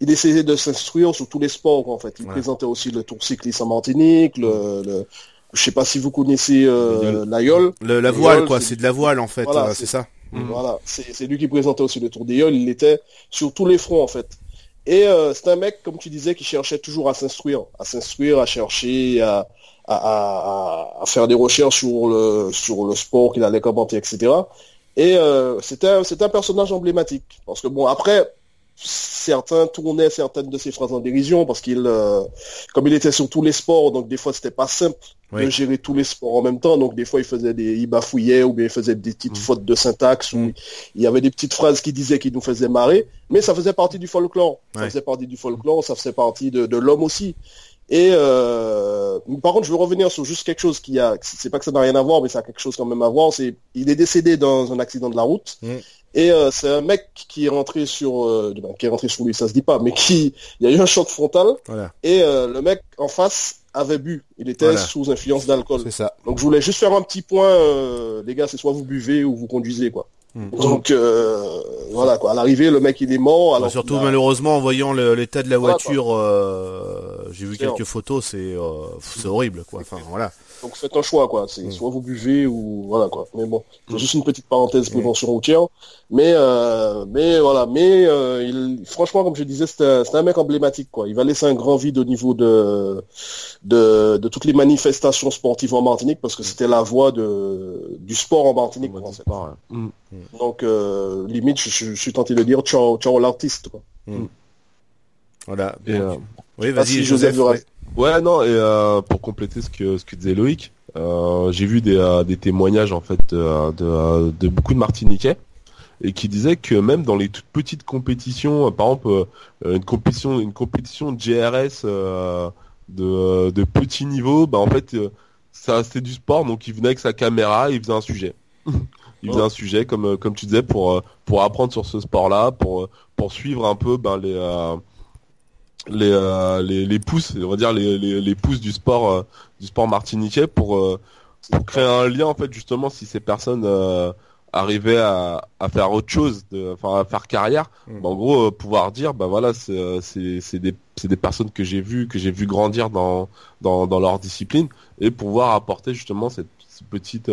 S7: il essayait de s'instruire sur tous les sports en fait. Il
S5: Ouais.
S7: présentait aussi le Tour cycliste en Martinique, le, le- je sais pas si vous connaissez euh, l'Aïol.
S5: Le- la
S7: Le
S5: voile, quoi,
S7: c'est-
S5: de la voile en fait,
S7: Voilà,
S5: euh,
S7: c'est-
S5: ça.
S6: Mm.
S7: Voilà, c'est lui qui présentait aussi le Tour des Yoles, il était sur tous les fronts en fait. Et euh, c'est un mec, comme tu disais, qui cherchait toujours à s'instruire, à s'instruire, à chercher, à, à, à, à faire des recherches sur le, sur le sport qu'il allait commenter, etc. Et euh, c'était un, c'était un personnage emblématique. Parce que bon, après, certains tournaient certaines de ses phrases en dérision parce qu'il, euh, comme il était sur tous les sports, donc des fois c'était pas simple
S5: Oui.
S7: de gérer tous les sports en même temps. Donc des fois il faisait des, il bafouillait ou bien il faisait des petites
S6: Mm.
S7: fautes de syntaxe ou
S5: Mm.
S7: il y avait des petites phrases qu'il disait qui nous faisaient marrer. Mais ça faisait partie du folklore. Ça faisait partie du folklore, ça faisait partie de, de l'homme aussi. Et euh, par contre, je veux revenir sur juste quelque chose qui a, c'est pas que ça n'a rien à voir, mais ça a quelque chose quand même à voir. C'est, il est décédé dans un accident de la route.
S5: Mm.
S7: Et euh, c'est un mec qui est rentré sur, euh, ben, qui est rentré sur lui, ça se dit pas, mais qui, il y a eu un choc frontal.
S5: Voilà.
S7: Et euh, le mec en face avait bu. Il était
S5: Voilà.
S7: sous influence d'alcool.
S5: C'est ça.
S7: Donc je voulais juste faire un petit point, euh, les gars, c'est soit vous buvez ou vous conduisez, quoi.
S5: Mm.
S7: Donc euh, voilà quoi. À l'arrivée, le mec il est mort.
S5: Bah,
S7: Alors
S5: surtout
S7: a-
S5: malheureusement en voyant l'état de la
S7: Voilà,
S5: voiture, euh, j'ai vu quelques photos, c'est euh, c'est horrible quoi. Enfin voilà.
S7: Donc faites un choix quoi. C'est
S5: Mm.
S7: soit vous buvez ou voilà quoi. Mais bon, c'est juste une petite parenthèse prévention routière. Mais euh, mais voilà. Mais euh, il, franchement, comme je disais, c'était un- mec emblématique quoi. Il va laisser un grand vide au niveau de de, de toutes les manifestations sportives en Martinique parce que c'était la voix de du sport en Martinique. quoi, en fait.
S6: Mm.
S7: Donc euh, limite, je, je- je suis tenté de dire ciao ciao l'artiste quoi.
S5: Voilà.
S6: Et, euh,
S5: Oui, vas-y
S7: si
S5: Joseph.
S7: Joseph
S5: ouais.
S6: Ouais, non, et euh, pour compléter ce que ce que disait Loïc, euh, j'ai vu des, euh, des témoignages en fait de, de, de beaucoup de Martiniquais et qui disaient que même dans les toutes petites compétitions, euh, par exemple euh, une compétition une compétition de GRS euh, de, de petit niveau, bah en fait euh, ça c'était du sport, donc il venait avec sa caméra, il faisait un sujet. il faisait un sujet comme comme tu disais pour pour apprendre sur ce sport-là, pour pour suivre un peu ben les euh, les, euh, les les pousses, on va dire les les, les pousses du sport euh, du sport martiniquais pour euh, pour créer un lien en fait justement si ces personnes euh, arrivaient à, à faire autre chose, de, enfin à faire carrière,
S5: Mm.
S6: bah, en gros euh, pouvoir dire bah voilà c'est c'est c'est des c'est des personnes que j'ai vues que j'ai vu grandir dans dans dans leur discipline et pouvoir apporter justement cette, cette petite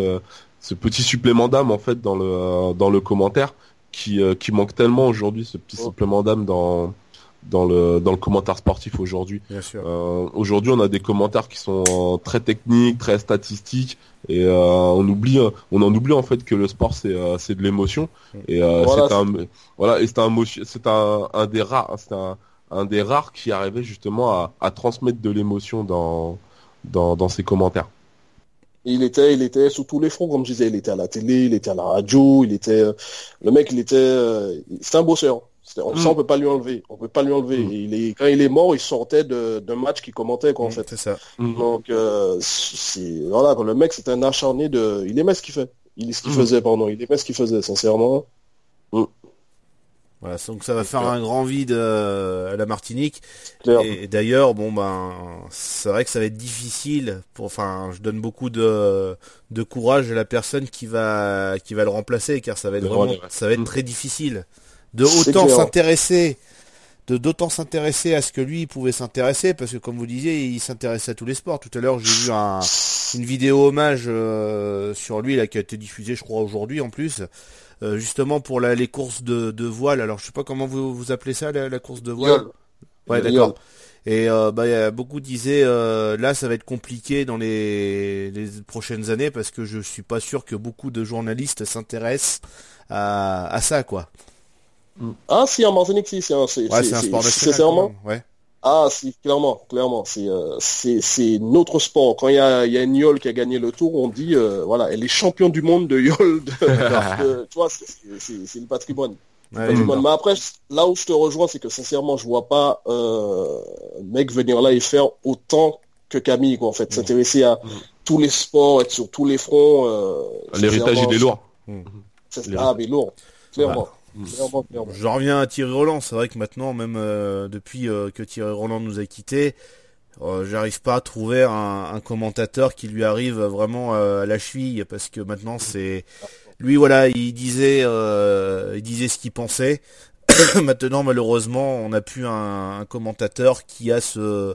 S6: ce petit supplément d'âme en fait dans le dans le commentaire qui euh, qui manque tellement aujourd'hui ce petit
S7: Oh.
S6: supplément d'âme dans dans le dans le commentaire sportif aujourd'hui.
S5: Bien sûr.
S6: Euh, aujourd'hui, on a des commentaires qui sont euh, très techniques, très statistiques, et euh, on oublie, on en oublie en fait que le sport c'est euh, c'est de l'émotion. Et euh,
S7: Voilà,
S6: c'est un voilà, et c'est un c'est un un des rares, c'est un un des rares qui arrivait justement à, à transmettre de l'émotion dans dans dans ses commentaires.
S7: Il était, il était sur tous les fronts, comme je disais. Il était à la télé, il était à la radio, il était, euh, le mec, il était, euh, c'est un bosseur. On- Ça, on peut pas lui enlever. On peut pas lui enlever.
S6: Mm.
S7: Il est, quand il est mort, il sortait de- d'un match qu'il commentait, quoi, en fait.
S5: C'est ça.
S7: Donc, euh, c'est, voilà, quoi, le mec, c'est un acharné de, il aimait ce qu'il fait. Il, ce qu'il
S6: Mm.
S7: faisait, pardon. Il aimait ce qu'il faisait, sincèrement.
S5: Voilà, donc ça va faire un grand vide euh, à la Martinique. Et, et d'ailleurs, bon ben, c'est vrai que ça va être difficile. Pour, enfin, je donne beaucoup de, de courage à la personne qui va qui va le remplacer, car ça va être vraiment, ça va être très difficile de autant s'intéresser, de d'autant s'intéresser à ce que lui pouvait s'intéresser, parce que comme vous disiez, il s'intéressait à tous les sports. Tout à l'heure, j'ai vu un, une vidéo hommage euh, sur lui là qui a été diffusée, je crois aujourd'hui en plus. euh, justement pour la, les courses de, de voile. Alors je sais pas comment vous, vous appelez ça, la, la course de voile.
S7: Yol.
S5: Ouais, d'accord. Et euh, bah, beaucoup disaient euh, là ça va être compliqué dans les, les prochaines années parce que je suis pas sûr que beaucoup de journalistes s'intéressent à, à ça quoi.
S7: Ah, si, en Martinique, si, c'est un, c'est,
S5: Ouais,
S7: c'est-
S5: c'est un sport national.
S7: sincèrement,
S5: Ouais.
S7: Ah, si, clairement, clairement, c'est euh, c'est c'est notre sport. Quand il y a il y a une Yol qui a gagné le tour, on dit euh, voilà, elle est championne du monde de Yol. De, de- tu vois, c'est- le patrimoine.
S5: Ouais,
S7: Patrimoine. Mais après, là où je te rejoins, c'est que sincèrement, je vois pas euh, mec venir là et faire autant que Camille, quoi. En fait, s'intéresser à
S6: Mm.
S7: tous les sports, être sur tous les fronts. euh,
S6: L'héritage il est lourd. L'héritage.
S7: Ah, mais lourd, clairement. Clairement, clairement.
S5: Je reviens à Thierry Roland. C'est vrai que maintenant, même euh, depuis euh, que Thierry Roland nous a quittés, euh, j'arrive pas à trouver un, un commentateur qui lui arrive vraiment à la cheville parce que maintenant c'est lui voilà, il disait il disait ce qu'il pensait. maintenant malheureusement, on n'a plus un, un commentateur qui a ce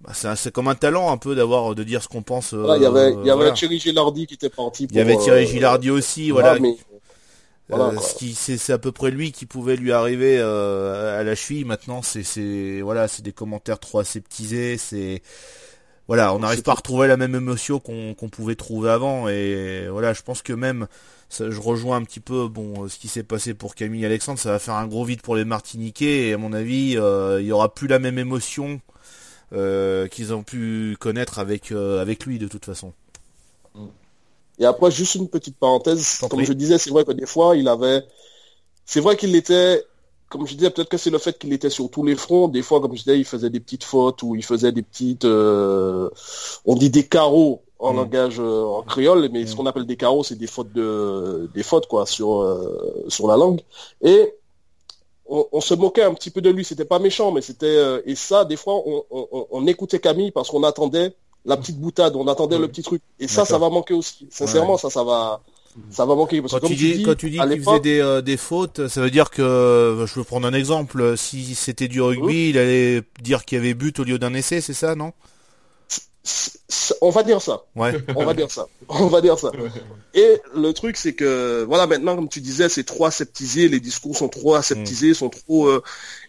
S5: bah, c'est comme un talent un peu d'avoir de dire ce qu'on pense.
S7: Voilà, il y avait, il y avait
S5: voilà.
S7: Thierry Gilardi qui était parti.
S5: Il y avait Thierry Gilardi aussi, voilà.
S7: mais Voilà,
S5: Euh, ce qui c'est c'est à peu près lui qui pouvait lui arriver euh, à la cheville. Maintenant, c'est c'est voilà, c'est des commentaires trop aseptisés. C'est voilà, on n'arrive pas à retrouver la même émotion qu'on qu'on pouvait trouver avant. Et voilà, je pense que même ça, je rejoins un petit peu bon ce qui s'est passé pour Camille et Alexandre. Ça va faire un gros vide pour les Martiniquais. Et à mon avis, euh, il y aura plus la même émotion euh, qu'ils ont pu connaître avec euh, avec lui de toute façon.
S7: Et après, juste une petite parenthèse, comme je disais, c'est vrai que des fois, il avait, c'est vrai qu'il était, comme je disais, peut-être que c'est le fait qu'il était sur tous les fronts. Des fois, comme je disais, il faisait des petites fautes ou il faisait des petites, euh, on dit des carreaux en
S5: Mm.
S7: langage euh, en créole, mais ce qu'on appelle des carreaux, c'est des fautes de des fautes quoi sur euh, sur la langue. Et on, on se moquait un petit peu de lui. C'était pas méchant, mais c'était euh, et ça des fois on, on, on écoutait Camille parce qu'on attendait la petite boutade, on attendait le petit truc. Et ça, ça va manquer aussi. Sincèrement, ça, ça va ça va manquer. Parce
S5: Quand
S7: comme
S5: tu dis, quand tu dis
S7: à
S5: qu'il faisait des, euh, des fautes, ça veut dire que, euh, je veux prendre un exemple, si c'était du rugby, il allait dire qu'il y avait but au lieu d'un essai, c'est ça, non?
S7: On va dire ça.
S5: Ouais.
S7: On va dire ça. On va dire ça. Et le truc, c'est que, voilà, maintenant, comme tu disais, c'est trop aseptisé, les discours sont trop aseptisés,
S5: Mm.
S7: sont trop, euh,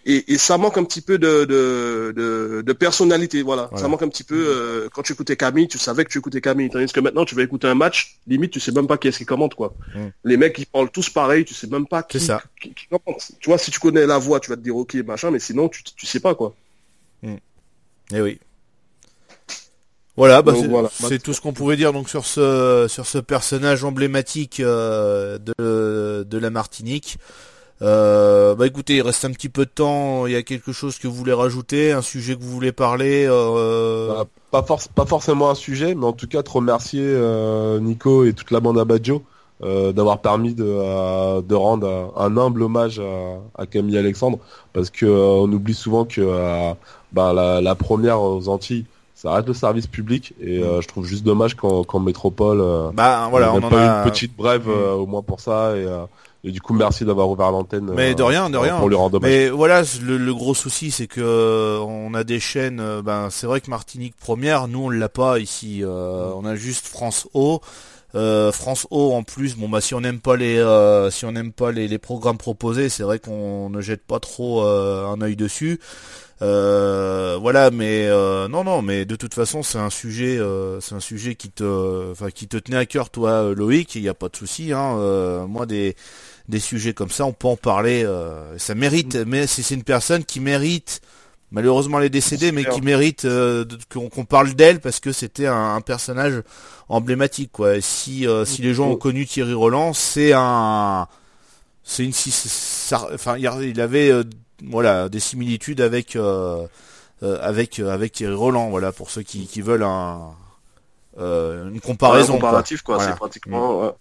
S7: et, et ça manque un petit peu de, de, de, de personnalité, voilà.
S5: Voilà.
S7: Ça manque un petit peu, euh, quand tu écoutais Camille, tu savais que tu écoutais Camille. Tandis que maintenant, tu vas écouter un match, limite, tu sais même pas qui est-ce qui commente, quoi.
S5: Mm.
S7: Les mecs, ils parlent tous pareil, tu sais même pas qui,
S5: C'est ça.
S7: qui, qui commente. Tu vois, si tu connais la voix, tu vas te dire, ok, machin, mais sinon, tu, tu sais pas, quoi.
S5: Eh oui. Voilà, bah, c'est
S7: voilà.
S5: c'est tout ce qu'on pouvait dire donc sur ce sur ce personnage emblématique euh, de de la Martinique. Euh, bah écoutez, il reste un petit peu de temps. Il y a quelque chose que vous voulez rajouter, un sujet que vous voulez parler. Euh...
S6: Bah, pas, forc- pas forcément un sujet, mais en tout cas te remercier Nico et toute la bande à Badjo euh, d'avoir permis de, de rendre un, humble hommage à, à Camille Alexandre, parce que on oublie souvent que bah, la, la première aux Antilles, ça reste le service public, et euh, je trouve juste dommage qu'en métropole, euh,
S5: Bah voilà,
S6: on
S5: on en
S6: pas
S5: a.
S6: une petite brève euh, au moins pour ça, et, et du coup merci d'avoir ouvert l'antenne.
S5: Mais de rien, de rien.
S6: Pour lui rendre hommage.
S5: Mais voilà, le, le gros souci, c'est que on a des chaînes. Ben, c'est vrai que Martinique première, nous on l'a pas ici. euh, On a juste France O. Euh, France O en plus. Bon bah si on n'aime pas les, euh, si on n'aime pas les, les programmes proposés, c'est vrai qu'on ne jette pas trop euh, un œil dessus. Euh, voilà, mais euh, non, non, mais de toute façon, c'est un sujet, euh, c'est un sujet qui te, enfin, qui te tenait à cœur, toi, Loïc. Il n'y a pas de souci. Hein, euh, moi, des des sujets comme ça, on peut en parler. euh, ça mérite, mais c'est c'est une personne qui mérite. Malheureusement, elle est décédée, mais qui mérite euh, qu'on parle d'elle parce que c'était un, un personnage emblématique, quoi. Et si euh, si les gens ont connu Thierry Roland, c'est un, c'est une, enfin, il avait, euh, voilà, des similitudes avec euh, euh, avec euh, avec Thierry Roland, voilà, pour ceux qui, qui veulent un euh, une comparaison.
S7: Ouais, comparatif, quoi.
S5: Voilà.
S7: C'est pratiquement, ouais.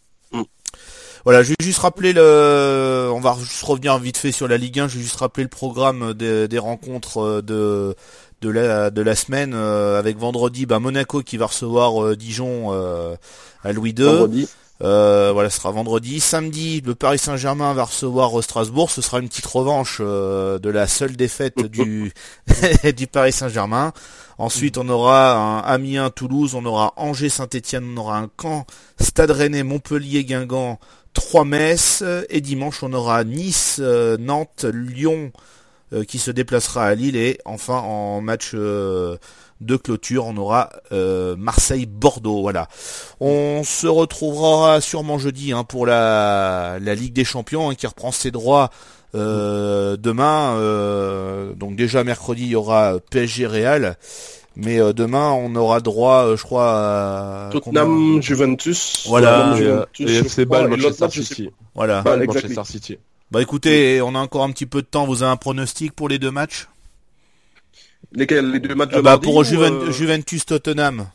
S5: Voilà, je vais juste rappeler le, on va juste revenir vite fait sur la Ligue 1. Je vais juste rappeler le programme des, des rencontres de de la de la semaine avec vendredi, bah, Monaco qui va recevoir euh, Dijon euh, à Louis II.
S7: Vendredi.
S5: Euh, voilà, ce sera vendredi. Samedi, le Paris Saint-Germain va recevoir euh, Strasbourg. Ce sera une petite revanche euh, de la seule défaite du du Paris Saint-Germain. Ensuite, on aura un Amiens, Toulouse, on aura Angers, Saint-Étienne, on aura un Caen, Stade Rennais, Montpellier, Guingamp, trois Metz. Et dimanche, on aura Nice, euh, Nantes, Lyon qui se déplacera à Lille. Et enfin, en match de clôture, on aura euh, Marseille-Bordeaux. Voilà. On se retrouvera sûrement jeudi hein, pour la, la Ligue des Champions hein, qui reprend ses droits euh, demain. euh, donc déjà mercredi, il y aura PSG Real. Mais euh, demain, on aura droit, euh, je crois, à...
S7: Tottenham, Juventus.
S5: Voilà.
S6: FC
S7: l'autre
S6: Manchester City.
S5: Voilà.
S6: Ball,
S7: exactement.
S6: Manchester City.
S5: Bah écoutez, on a encore un petit peu de temps. Vous avez un pronostic pour les deux matchs?
S7: Lesquels Les deux matchs de
S5: Ah bah, Pour Juven-
S7: euh,
S5: Juventus Tottenham.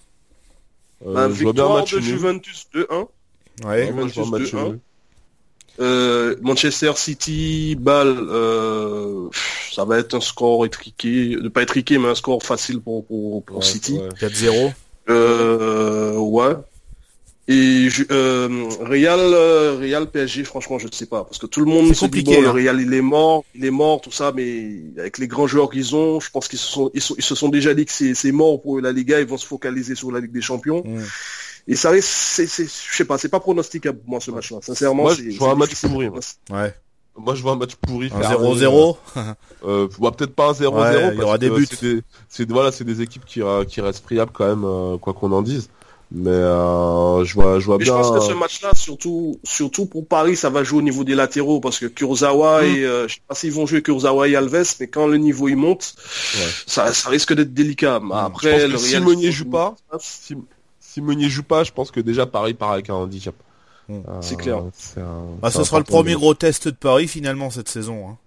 S6: Euh,
S7: bah,
S6: un
S7: victoire
S6: match
S7: de. Juventus 2-1.
S5: Ouais.
S6: Moi, je vois un match
S7: Juventus 2-1.
S6: nul.
S7: Euh, Manchester City, Ball, euh, ça va être un score étriqué, de pas étriqué, mais un score facile pour, pour, pour
S6: Ouais,
S7: City.
S6: ouais.
S5: 4-0.
S7: Euh, ouais. Et je- euh, Real, euh, Real PSG, franchement, je ne sais pas, parce que tout le monde
S5: C'est
S7: se dit
S5: compliqué,
S7: bon, le
S5: hein.
S7: Real il est mort, il est mort, tout ça, mais avec les grands joueurs qu'ils ont, je pense qu'ils se sont, ils, sont- ils se sont déjà dit que c'est, c'est mort pour la Liga, ils vont se focaliser sur la Ligue des Champions. Et ça risque, c'est, c'est, je sais pas, c'est pas pronosticable pour moi ce match-là. Sincèrement,
S6: Moi,
S7: c'est,
S6: je vois un match pourri, moi.
S5: Ouais.
S6: Moi, je vois un match pourri.
S5: Un
S6: faire
S5: 0-0.
S6: Euh, bah, peut-être pas un 0-0.
S5: Ouais, il y aura des buts.
S6: C'est- voilà, c'est des équipes qui, euh, qui restent friables quand même, euh, quoi qu'on en dise. Mais euh, je vois, je vois
S7: Mais je
S6: bien.
S7: pense que ce match-là, surtout, surtout pour Paris, ça va jouer au niveau des latéraux parce que Kurzawa et euh, je sais pas s'ils vont jouer Kurzawa et Alves, mais quand le niveau il monte,
S6: Ouais.
S7: ça, ça risque d'être délicat. Mais
S6: je
S7: après,
S6: pense que
S7: le
S6: si Meunier joue pas, si, si Meunier joue pas, je pense que déjà Paris part avec un handicap.
S5: Mm.
S6: Euh,
S7: C'est clair.
S6: un-
S5: Bah, ce sera le premier gros test de Paris finalement cette saison. hein.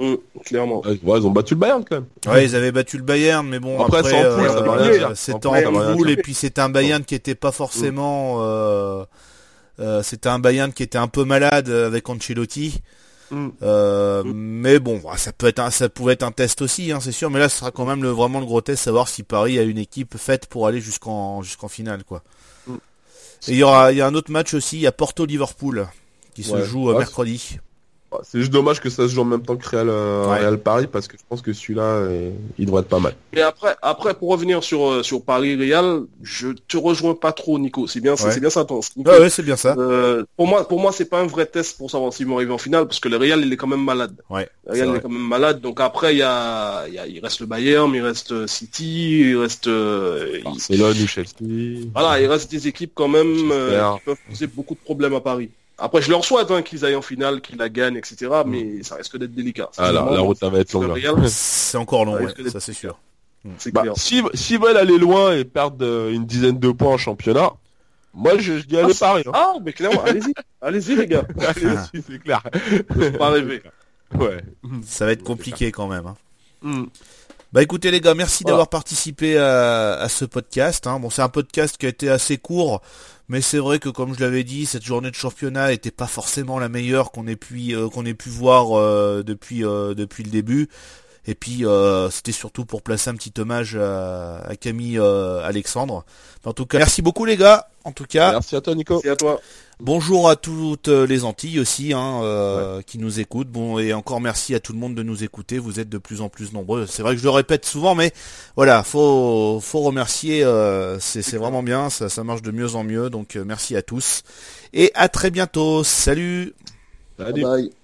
S7: Hum, clairement.
S6: Ouais, ils ont battu le Bayern quand même.
S5: Ouais, ils avaient battu le Bayern, mais bon
S6: Après,
S5: après,
S6: c'est en poule,
S5: euh, c'était
S6: En dire.
S5: et puis c'était un Bayern qui était pas forcément. euh, euh, c'était un Bayern qui était un peu malade avec Ancelotti.
S6: Mm.
S5: Euh, mais bon, voilà, ça peut être un, ça pouvait être un test aussi, hein, c'est sûr. Mais là, ce sera quand même le, vraiment le gros test, savoir si Paris a une équipe faite pour aller jusqu'en jusqu'en finale, quoi.
S6: Mm.
S5: Et il y aura, il y a un autre match aussi, il y a Porto Liverpool qui se joue euh,
S6: Ouais,
S5: mercredi.
S6: C'est juste dommage que ça se joue en même temps que Real, euh,
S5: Ouais.
S6: Real Paris parce que je pense que celui-là, euh, il devrait être pas mal.
S7: Et après, après pour revenir sur euh, sur Paris Real, je te rejoins pas trop, Nico. C'est bien,
S5: Ouais.
S7: c'est bien ça, ton. Nico.
S5: Ouais, ouais, c'est bien ça.
S7: Euh, pour moi, pour moi, c'est pas un vrai test pour savoir s'ils vont arriver en finale, parce que le Real, il est quand même malade.
S5: Ouais.
S7: Le Real il est quand même malade. Donc après, il y a, il y a, il reste le Bayern, il reste City, il reste, euh, il-
S6: Barcelone ou Chelsea.
S7: voilà, il reste des équipes quand même euh, qui peuvent poser beaucoup de problèmes à Paris. Après, je leur souhaite hein, qu'ils aillent en finale, qu'ils la gagnent, etc. Mais ça risque d'être délicat.
S6: Ah, la, la route, ça va être longue.
S5: C'est encore long,
S7: ouais,
S5: ça c'est sûr.
S7: c'est
S6: Bah,
S7: clair.
S6: si- S'ils veulent aller loin et perdre euh, une dizaine de points en championnat, moi je, je dis allez
S7: Ah,
S6: Paris. Hein.
S7: Ah, mais clairement, allez-y, allez-y les gars.
S6: Allez, c'est clair.
S7: Pas rêver.
S6: Ouais.
S5: Ça va être compliqué quand même. hein. Bah écoutez les gars, merci
S6: Voilà.
S5: d'avoir participé à, à ce podcast. hein. Bon, c'est un podcast qui a été assez court, mais c'est vrai que comme je l'avais dit, cette journée de championnat était pas forcément la meilleure qu'on ait pu euh, qu'on ait pu voir euh, depuis euh, depuis le début. Et puis euh, c'était surtout pour placer un petit hommage à, à Camille euh, Alexandre. En tout cas, merci beaucoup les gars. En tout cas,
S6: Merci à toi Nico.
S7: C'est à toi.
S5: Bonjour à toutes les Antilles aussi hein, euh, qui nous écoutent. Bon et encore merci à tout le monde de nous écouter. Vous êtes de plus en plus nombreux. C'est vrai que je le répète souvent, mais voilà, faut faut remercier. euh, c'est c'est vraiment bien. Ça ça marche de mieux en mieux. Donc euh, merci à tous et à très bientôt. Salut.
S6: Salut.
S7: Bye.